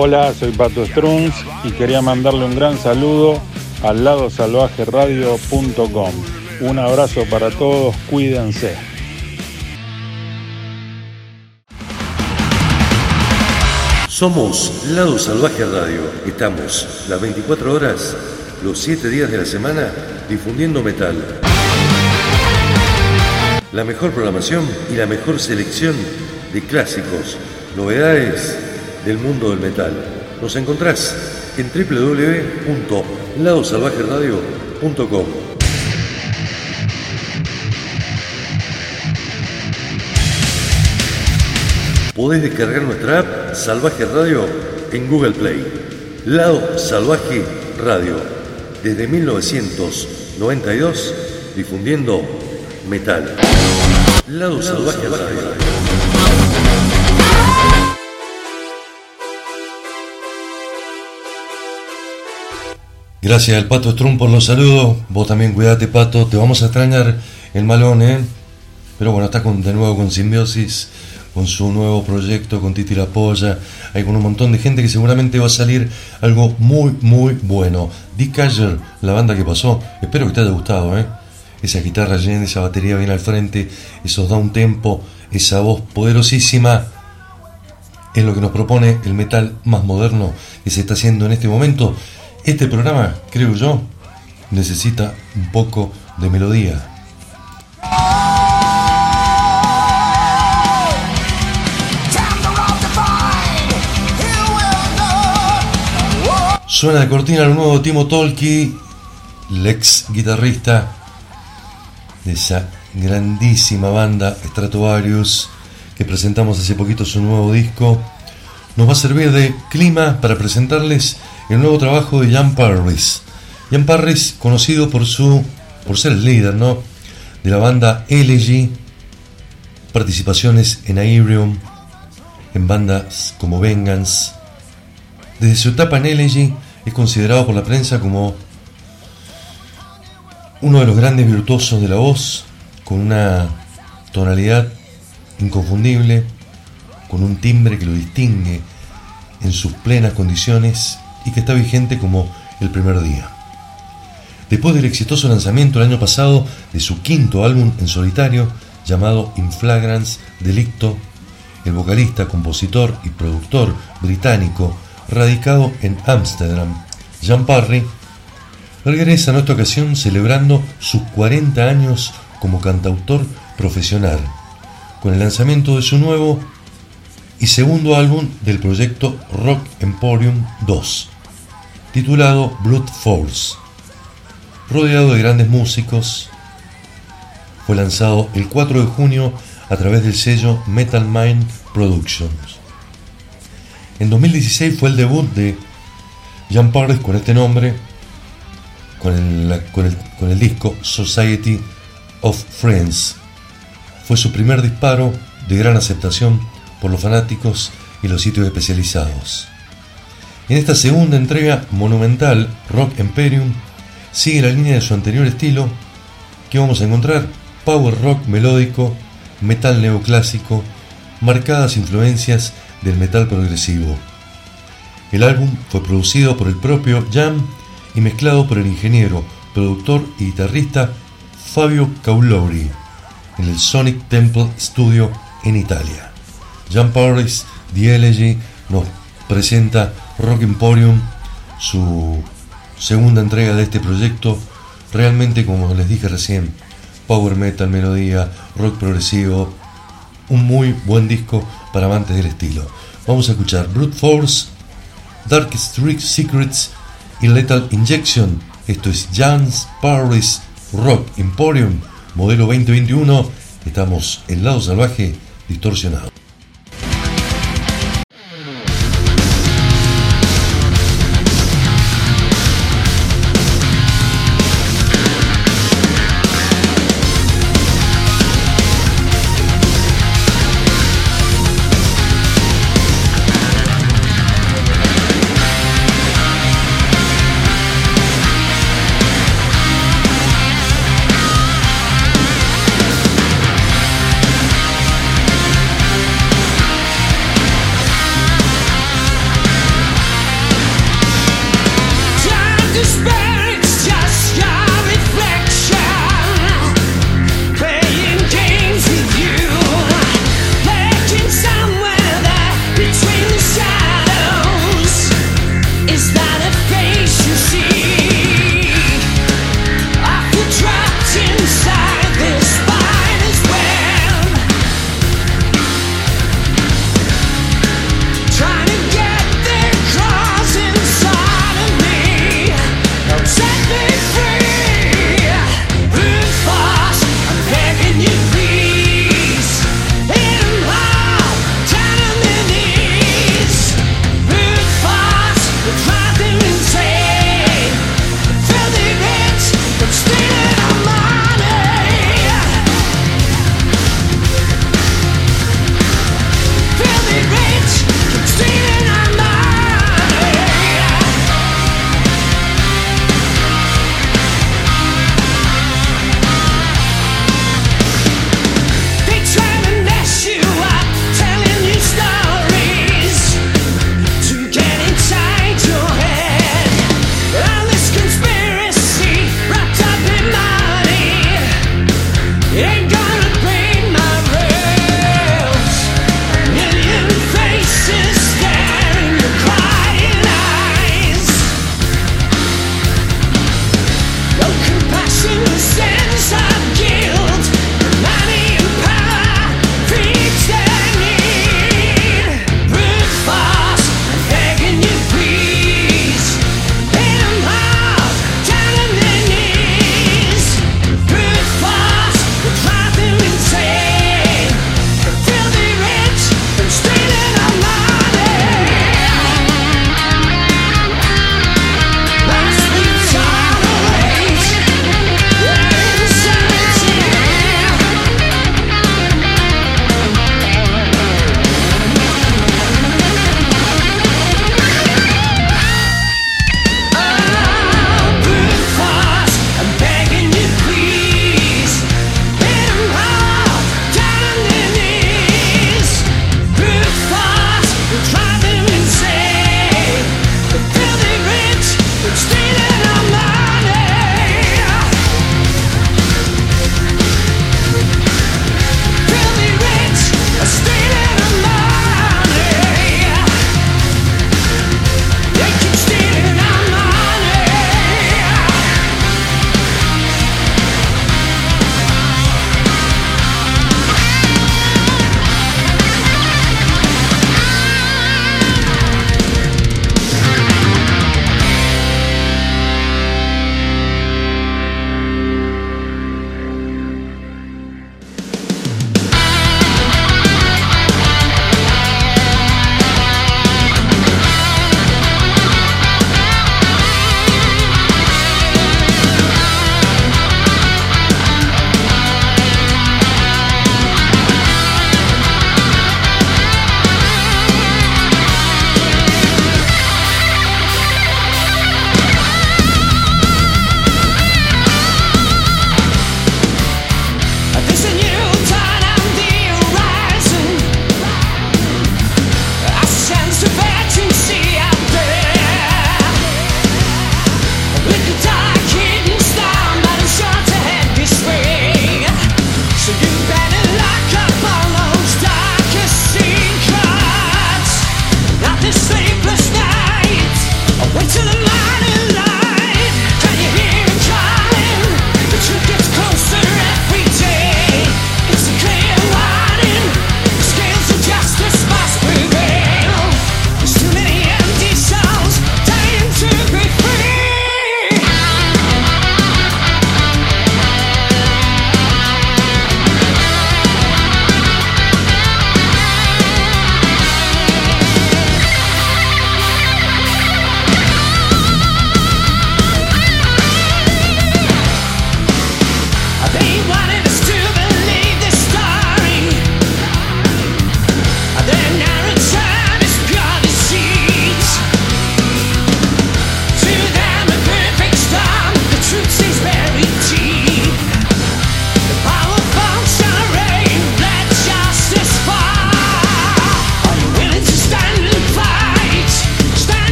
Hola, soy Pato Strunz y quería mandarle un gran saludo al lado salvaje radio.com. Un abrazo para todos, cuídense. Somos Lado Salvaje Radio. Estamos las 24 horas, los 7 días de la semana, difundiendo metal. La mejor programación y la mejor selección de clásicos, novedades del mundo del metal. Nos encontrás en www.ladosalvajeradio.com. Podés descargar nuestra app Salvaje Radio en Google Play. Lado Salvaje Radio. Desde 1992 difundiendo metal. Lado Salvaje Radio. Gracias al Pato Strum por los saludos. Vos también cuídate, Pato. Te vamos a extrañar el malón, ¿eh? Pero bueno, está con, de nuevo con simbiosis. con su nuevo proyecto, con Titi La Polla, hay con un montón de gente que seguramente va a salir algo muy, muy bueno. Dick Cayer, la banda que pasó, espero que te haya gustado, ¿eh? Esa guitarra llena, esa batería bien al frente, esos da un tempo, esa voz poderosísima, es lo que nos propone el metal más moderno que se está haciendo en este momento. Este programa, creo yo, necesita un poco de melodía. Suena de cortina el nuevo Timo Tolki, el ex guitarrista de esa grandísima banda Stratovarius que presentamos hace poquito su nuevo disco. Nos va a servir de clima para presentarles el nuevo trabajo de Jan Parris. Jan Parris, conocido por su por ser el líder, ¿no? de la banda Elegy, participaciones en Aerium, en bandas como Vengeance. Desde su etapa en Elegy es considerado por la prensa como uno de los grandes virtuosos de la voz, con una tonalidad inconfundible, con un timbre que lo distingue en sus plenas condiciones y que está vigente como el primer día. Después del exitoso lanzamiento el año pasado de su quinto álbum en solitario, llamado In Flagrance Delicto, el vocalista, compositor y productor británico radicado en Ámsterdam, Jean Parry, regresa en esta ocasión celebrando sus 40 años como cantautor profesional, con el lanzamiento de su nuevo y segundo álbum del proyecto Rock Emporium 2, titulado Blood Force. Rodeado de grandes músicos, fue lanzado el 4 de junio a través del sello Metal Mind Productions. En 2016 fue el debut de Jan Pardes con este nombre, con el disco Society of Friends. Fue su primer disparo de gran aceptación por los fanáticos y los sitios especializados. En esta segunda entrega monumental, Rock Imperium sigue la línea de su anterior estilo, que vamos a encontrar power rock melódico, metal neoclásico, marcadas influencias del metal progresivo. El álbum fue producido por el propio Jam y mezclado por el ingeniero, productor y guitarrista Fabio Caulori en el Sonic Temple Studio en Italia. Jan Paris The nos presenta Rock Emporium, su segunda entrega de este proyecto, realmente como les dije recién, power metal, melodía, rock progresivo, un muy buen disco para amantes del estilo. Vamos a escuchar Brute Force, Dark Street Secrets y Lethal Injection. Esto es Jan's Paris Rock Emporium, modelo 2021. Estamos en lado salvaje distorsionado.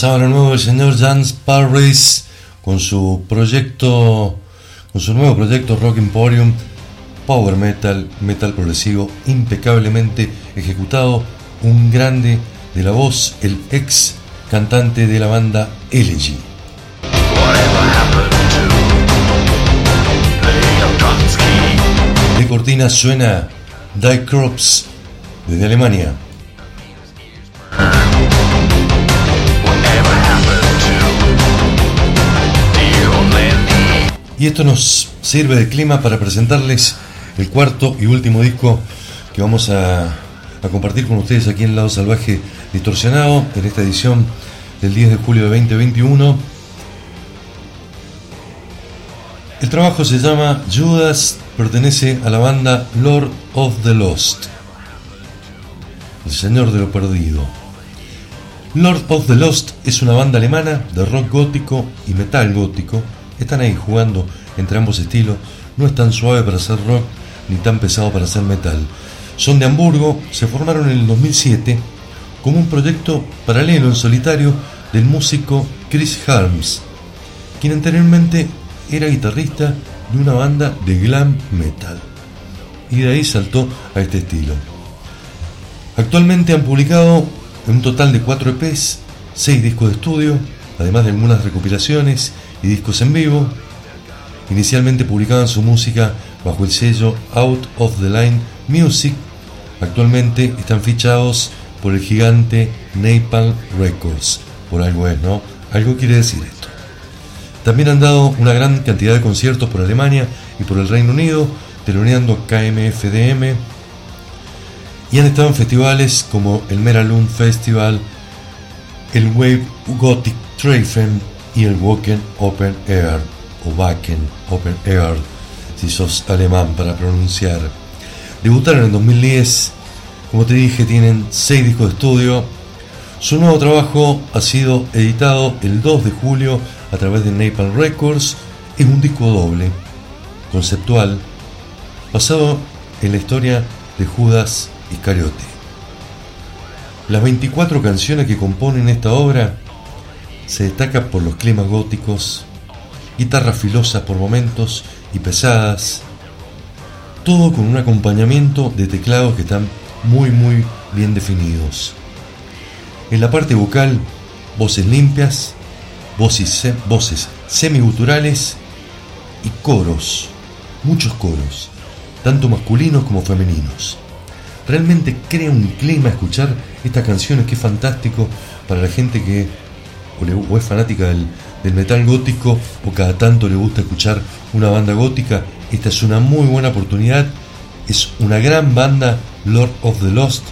Pasaba lo nuevo el señor Jans Parris con su proyecto, con su nuevo proyecto Rock Emporium, Power Metal, Metal progresivo, impecablemente ejecutado, un grande de la voz, el ex cantante de la banda Elegy. De cortina suena Die Crops desde Alemania. Y esto nos sirve de clima para presentarles el cuarto y último disco que vamos a, compartir con ustedes aquí en Lado Salvaje Distorsionado en esta edición del 10 de julio de 2021. El trabajo se llama Judas, pertenece a la banda Lord of the Lost, el Señor de lo Perdido. Lord of the Lost es una banda alemana de rock gótico y metal gótico. Están ahí jugando entre ambos estilos. No es tan suave para hacer rock ni tan pesado para hacer metal. Son de Hamburgo, se formaron en el 2007 como un proyecto paralelo en solitario del músico Chris Harms, quien anteriormente era guitarrista de una banda de glam metal. Y de ahí saltó a este estilo. Actualmente han publicado un total de 4 EPs, 6 discos de estudio, además de algunas recopilaciones y discos en vivo. Inicialmente publicaban su música bajo el sello Out of the Line Music. Actualmente están fichados por el gigante Napalm Records. Por algo es, ¿no? Algo quiere decir esto. También han dado una gran cantidad de conciertos por Alemania y por el Reino Unido, teloneando KMFDM. Y han estado en festivales como el Meralund Festival, el Wave Gothic Treffen y el Wacken Open Air, o Wacken Open Air, si sos alemán para pronunciar. Debutaron en 2010, como te dije, tienen 6 discos de estudio. Su nuevo trabajo ha sido editado el 2 de julio a través de Napalm Records. Es un disco doble, conceptual, basado en la historia de Judas Iscariote. Las 24 canciones que componen esta obra se destacan por los climas góticos, guitarras filosas por momentos y pesadas, todo con un acompañamiento de teclados que están muy muy bien definidos. En la parte vocal, voces limpias, voces, voces y coros, muchos coros, tanto masculinos como femeninos. Realmente crea un clima escuchar estas canciones que es fantástico para la gente que o, es fanática del, del metal gótico o cada tanto le gusta escuchar una banda gótica. Esta es una muy buena oportunidad. Es una gran banda, Lord of the Lost.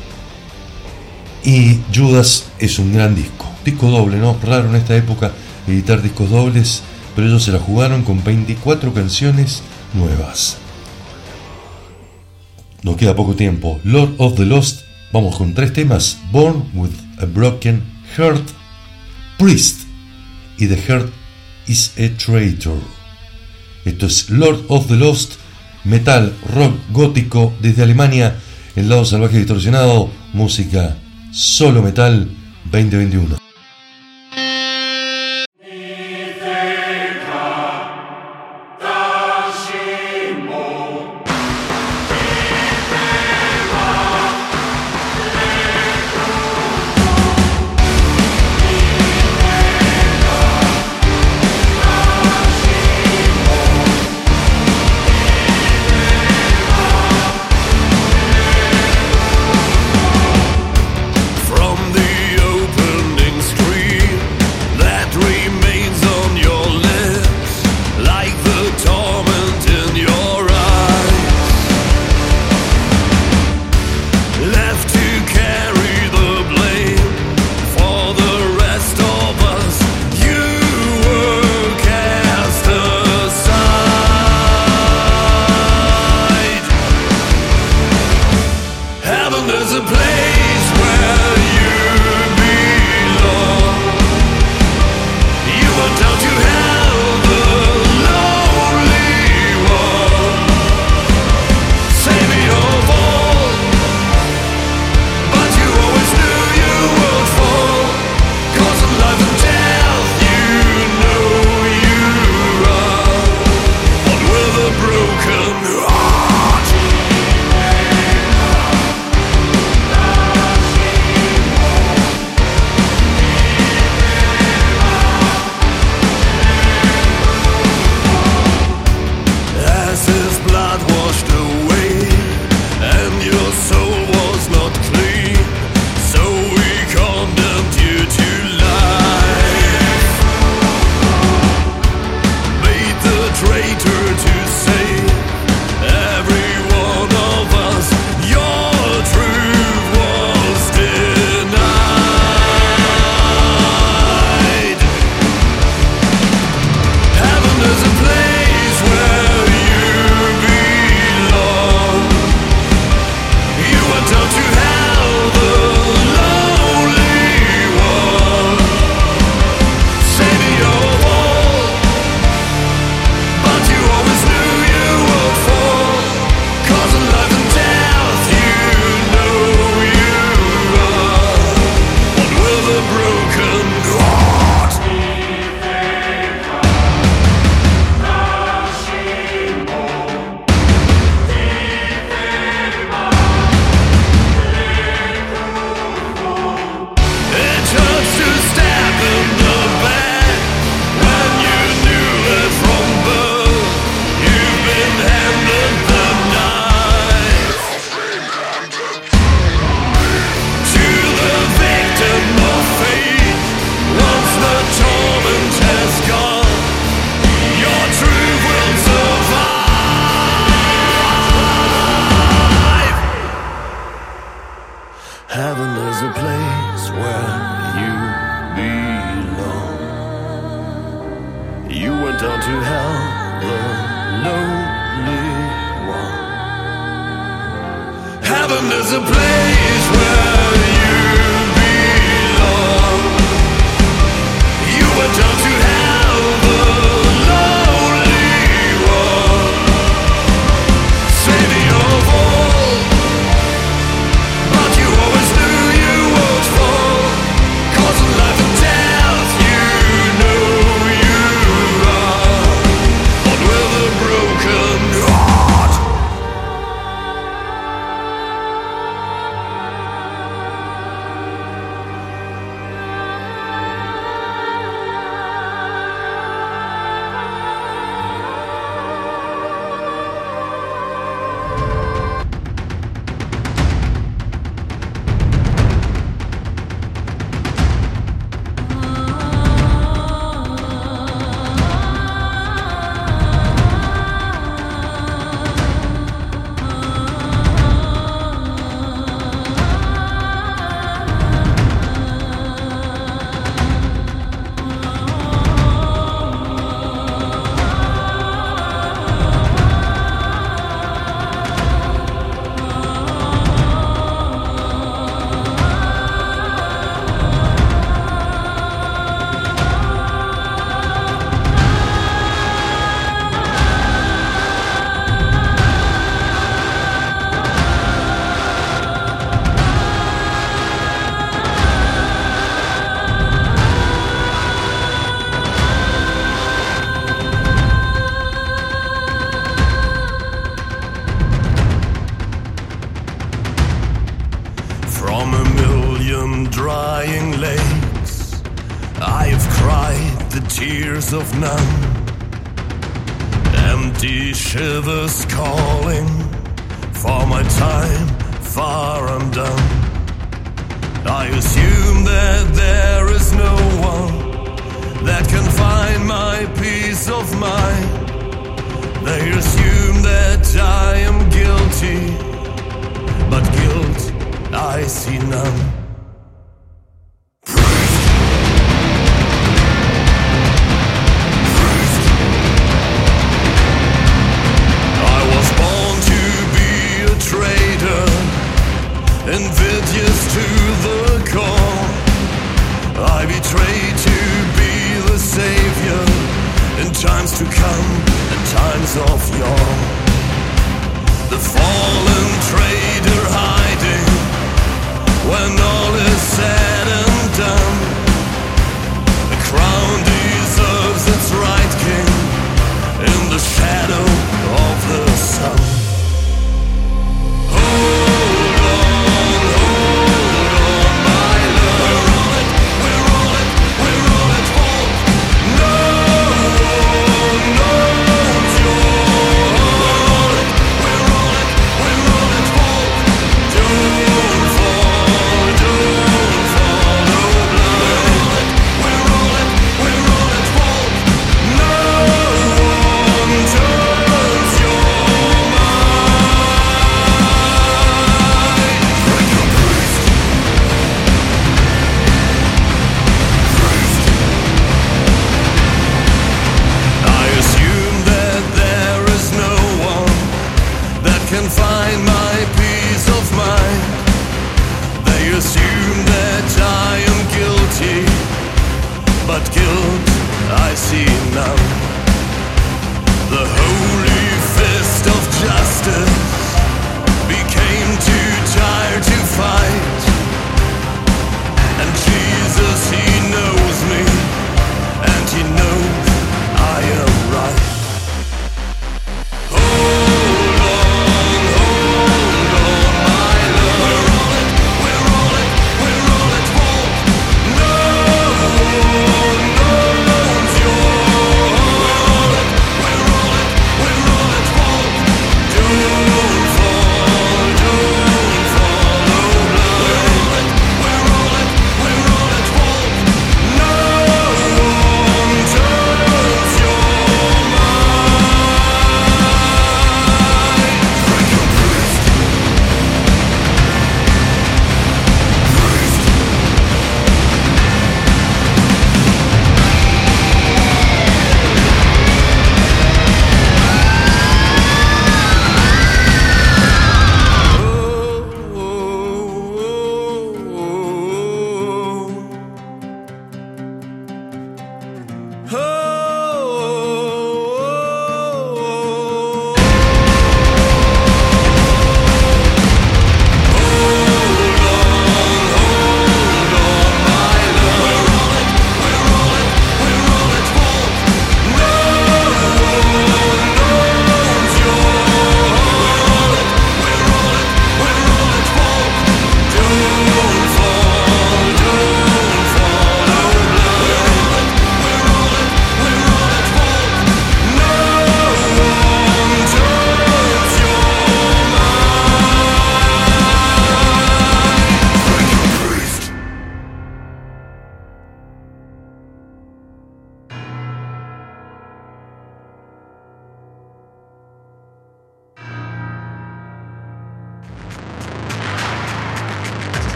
Y Judas es un gran disco. Disco doble, ¿no? Raro en esta época editar discos dobles, pero ellos se la jugaron con 24 canciones nuevas. Nos queda poco tiempo. Lord of the Lost. Vamos con tres temas. Born with a Broken Heart. Priest. Y The Heart is a Traitor. Esto es Lord of the Lost. Metal, rock gótico desde Alemania. El lado salvaje distorsionado. Música solo metal 2021.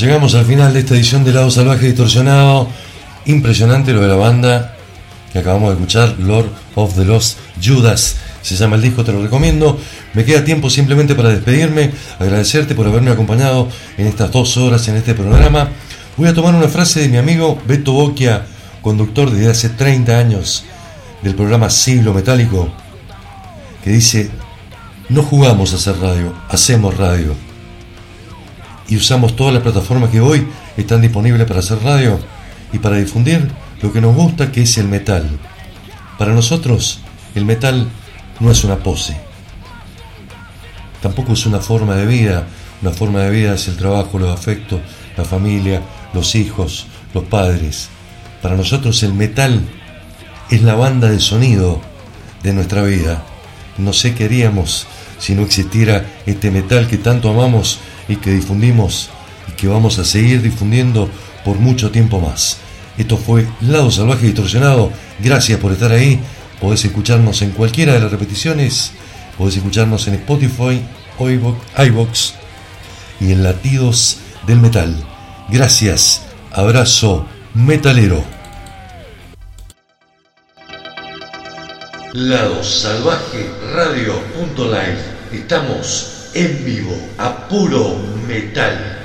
Llegamos al final de esta edición de Lado Salvaje Distorsionado. Impresionante lo de la banda que acabamos de escuchar, Lord of the Lost Judas. Se llama el disco, te lo recomiendo. Me queda tiempo simplemente para despedirme, agradecerte por haberme acompañado en estas dos horas en este programa. Voy a tomar una frase de mi amigo Beto Boquia, conductor desde hace 30 años del programa Siglo Metálico, que dice, no jugamos a hacer radio, hacemos radio y usamos todas las plataformas que hoy están disponibles para hacer radio y para difundir lo que nos gusta que es el metal. Para nosotros el metal no es una pose, tampoco es una forma de vida, una forma de vida es el trabajo, los afectos, la familia, los hijos, los padres. Para nosotros el metal es la banda de sonido de nuestra vida. No sé qué haríamos si no existiera este metal que tanto amamos y que difundimos y que vamos a seguir difundiendo por mucho tiempo más. Esto fue Lado Salvaje Distorsionado. Gracias por estar ahí. Podés escucharnos en cualquiera de las repeticiones. Podés escucharnos en Spotify, iVox y en Latidos del Metal. Gracias. Abrazo metalero. Lado Salvaje Radio.live. Estamos en vivo a puro metal.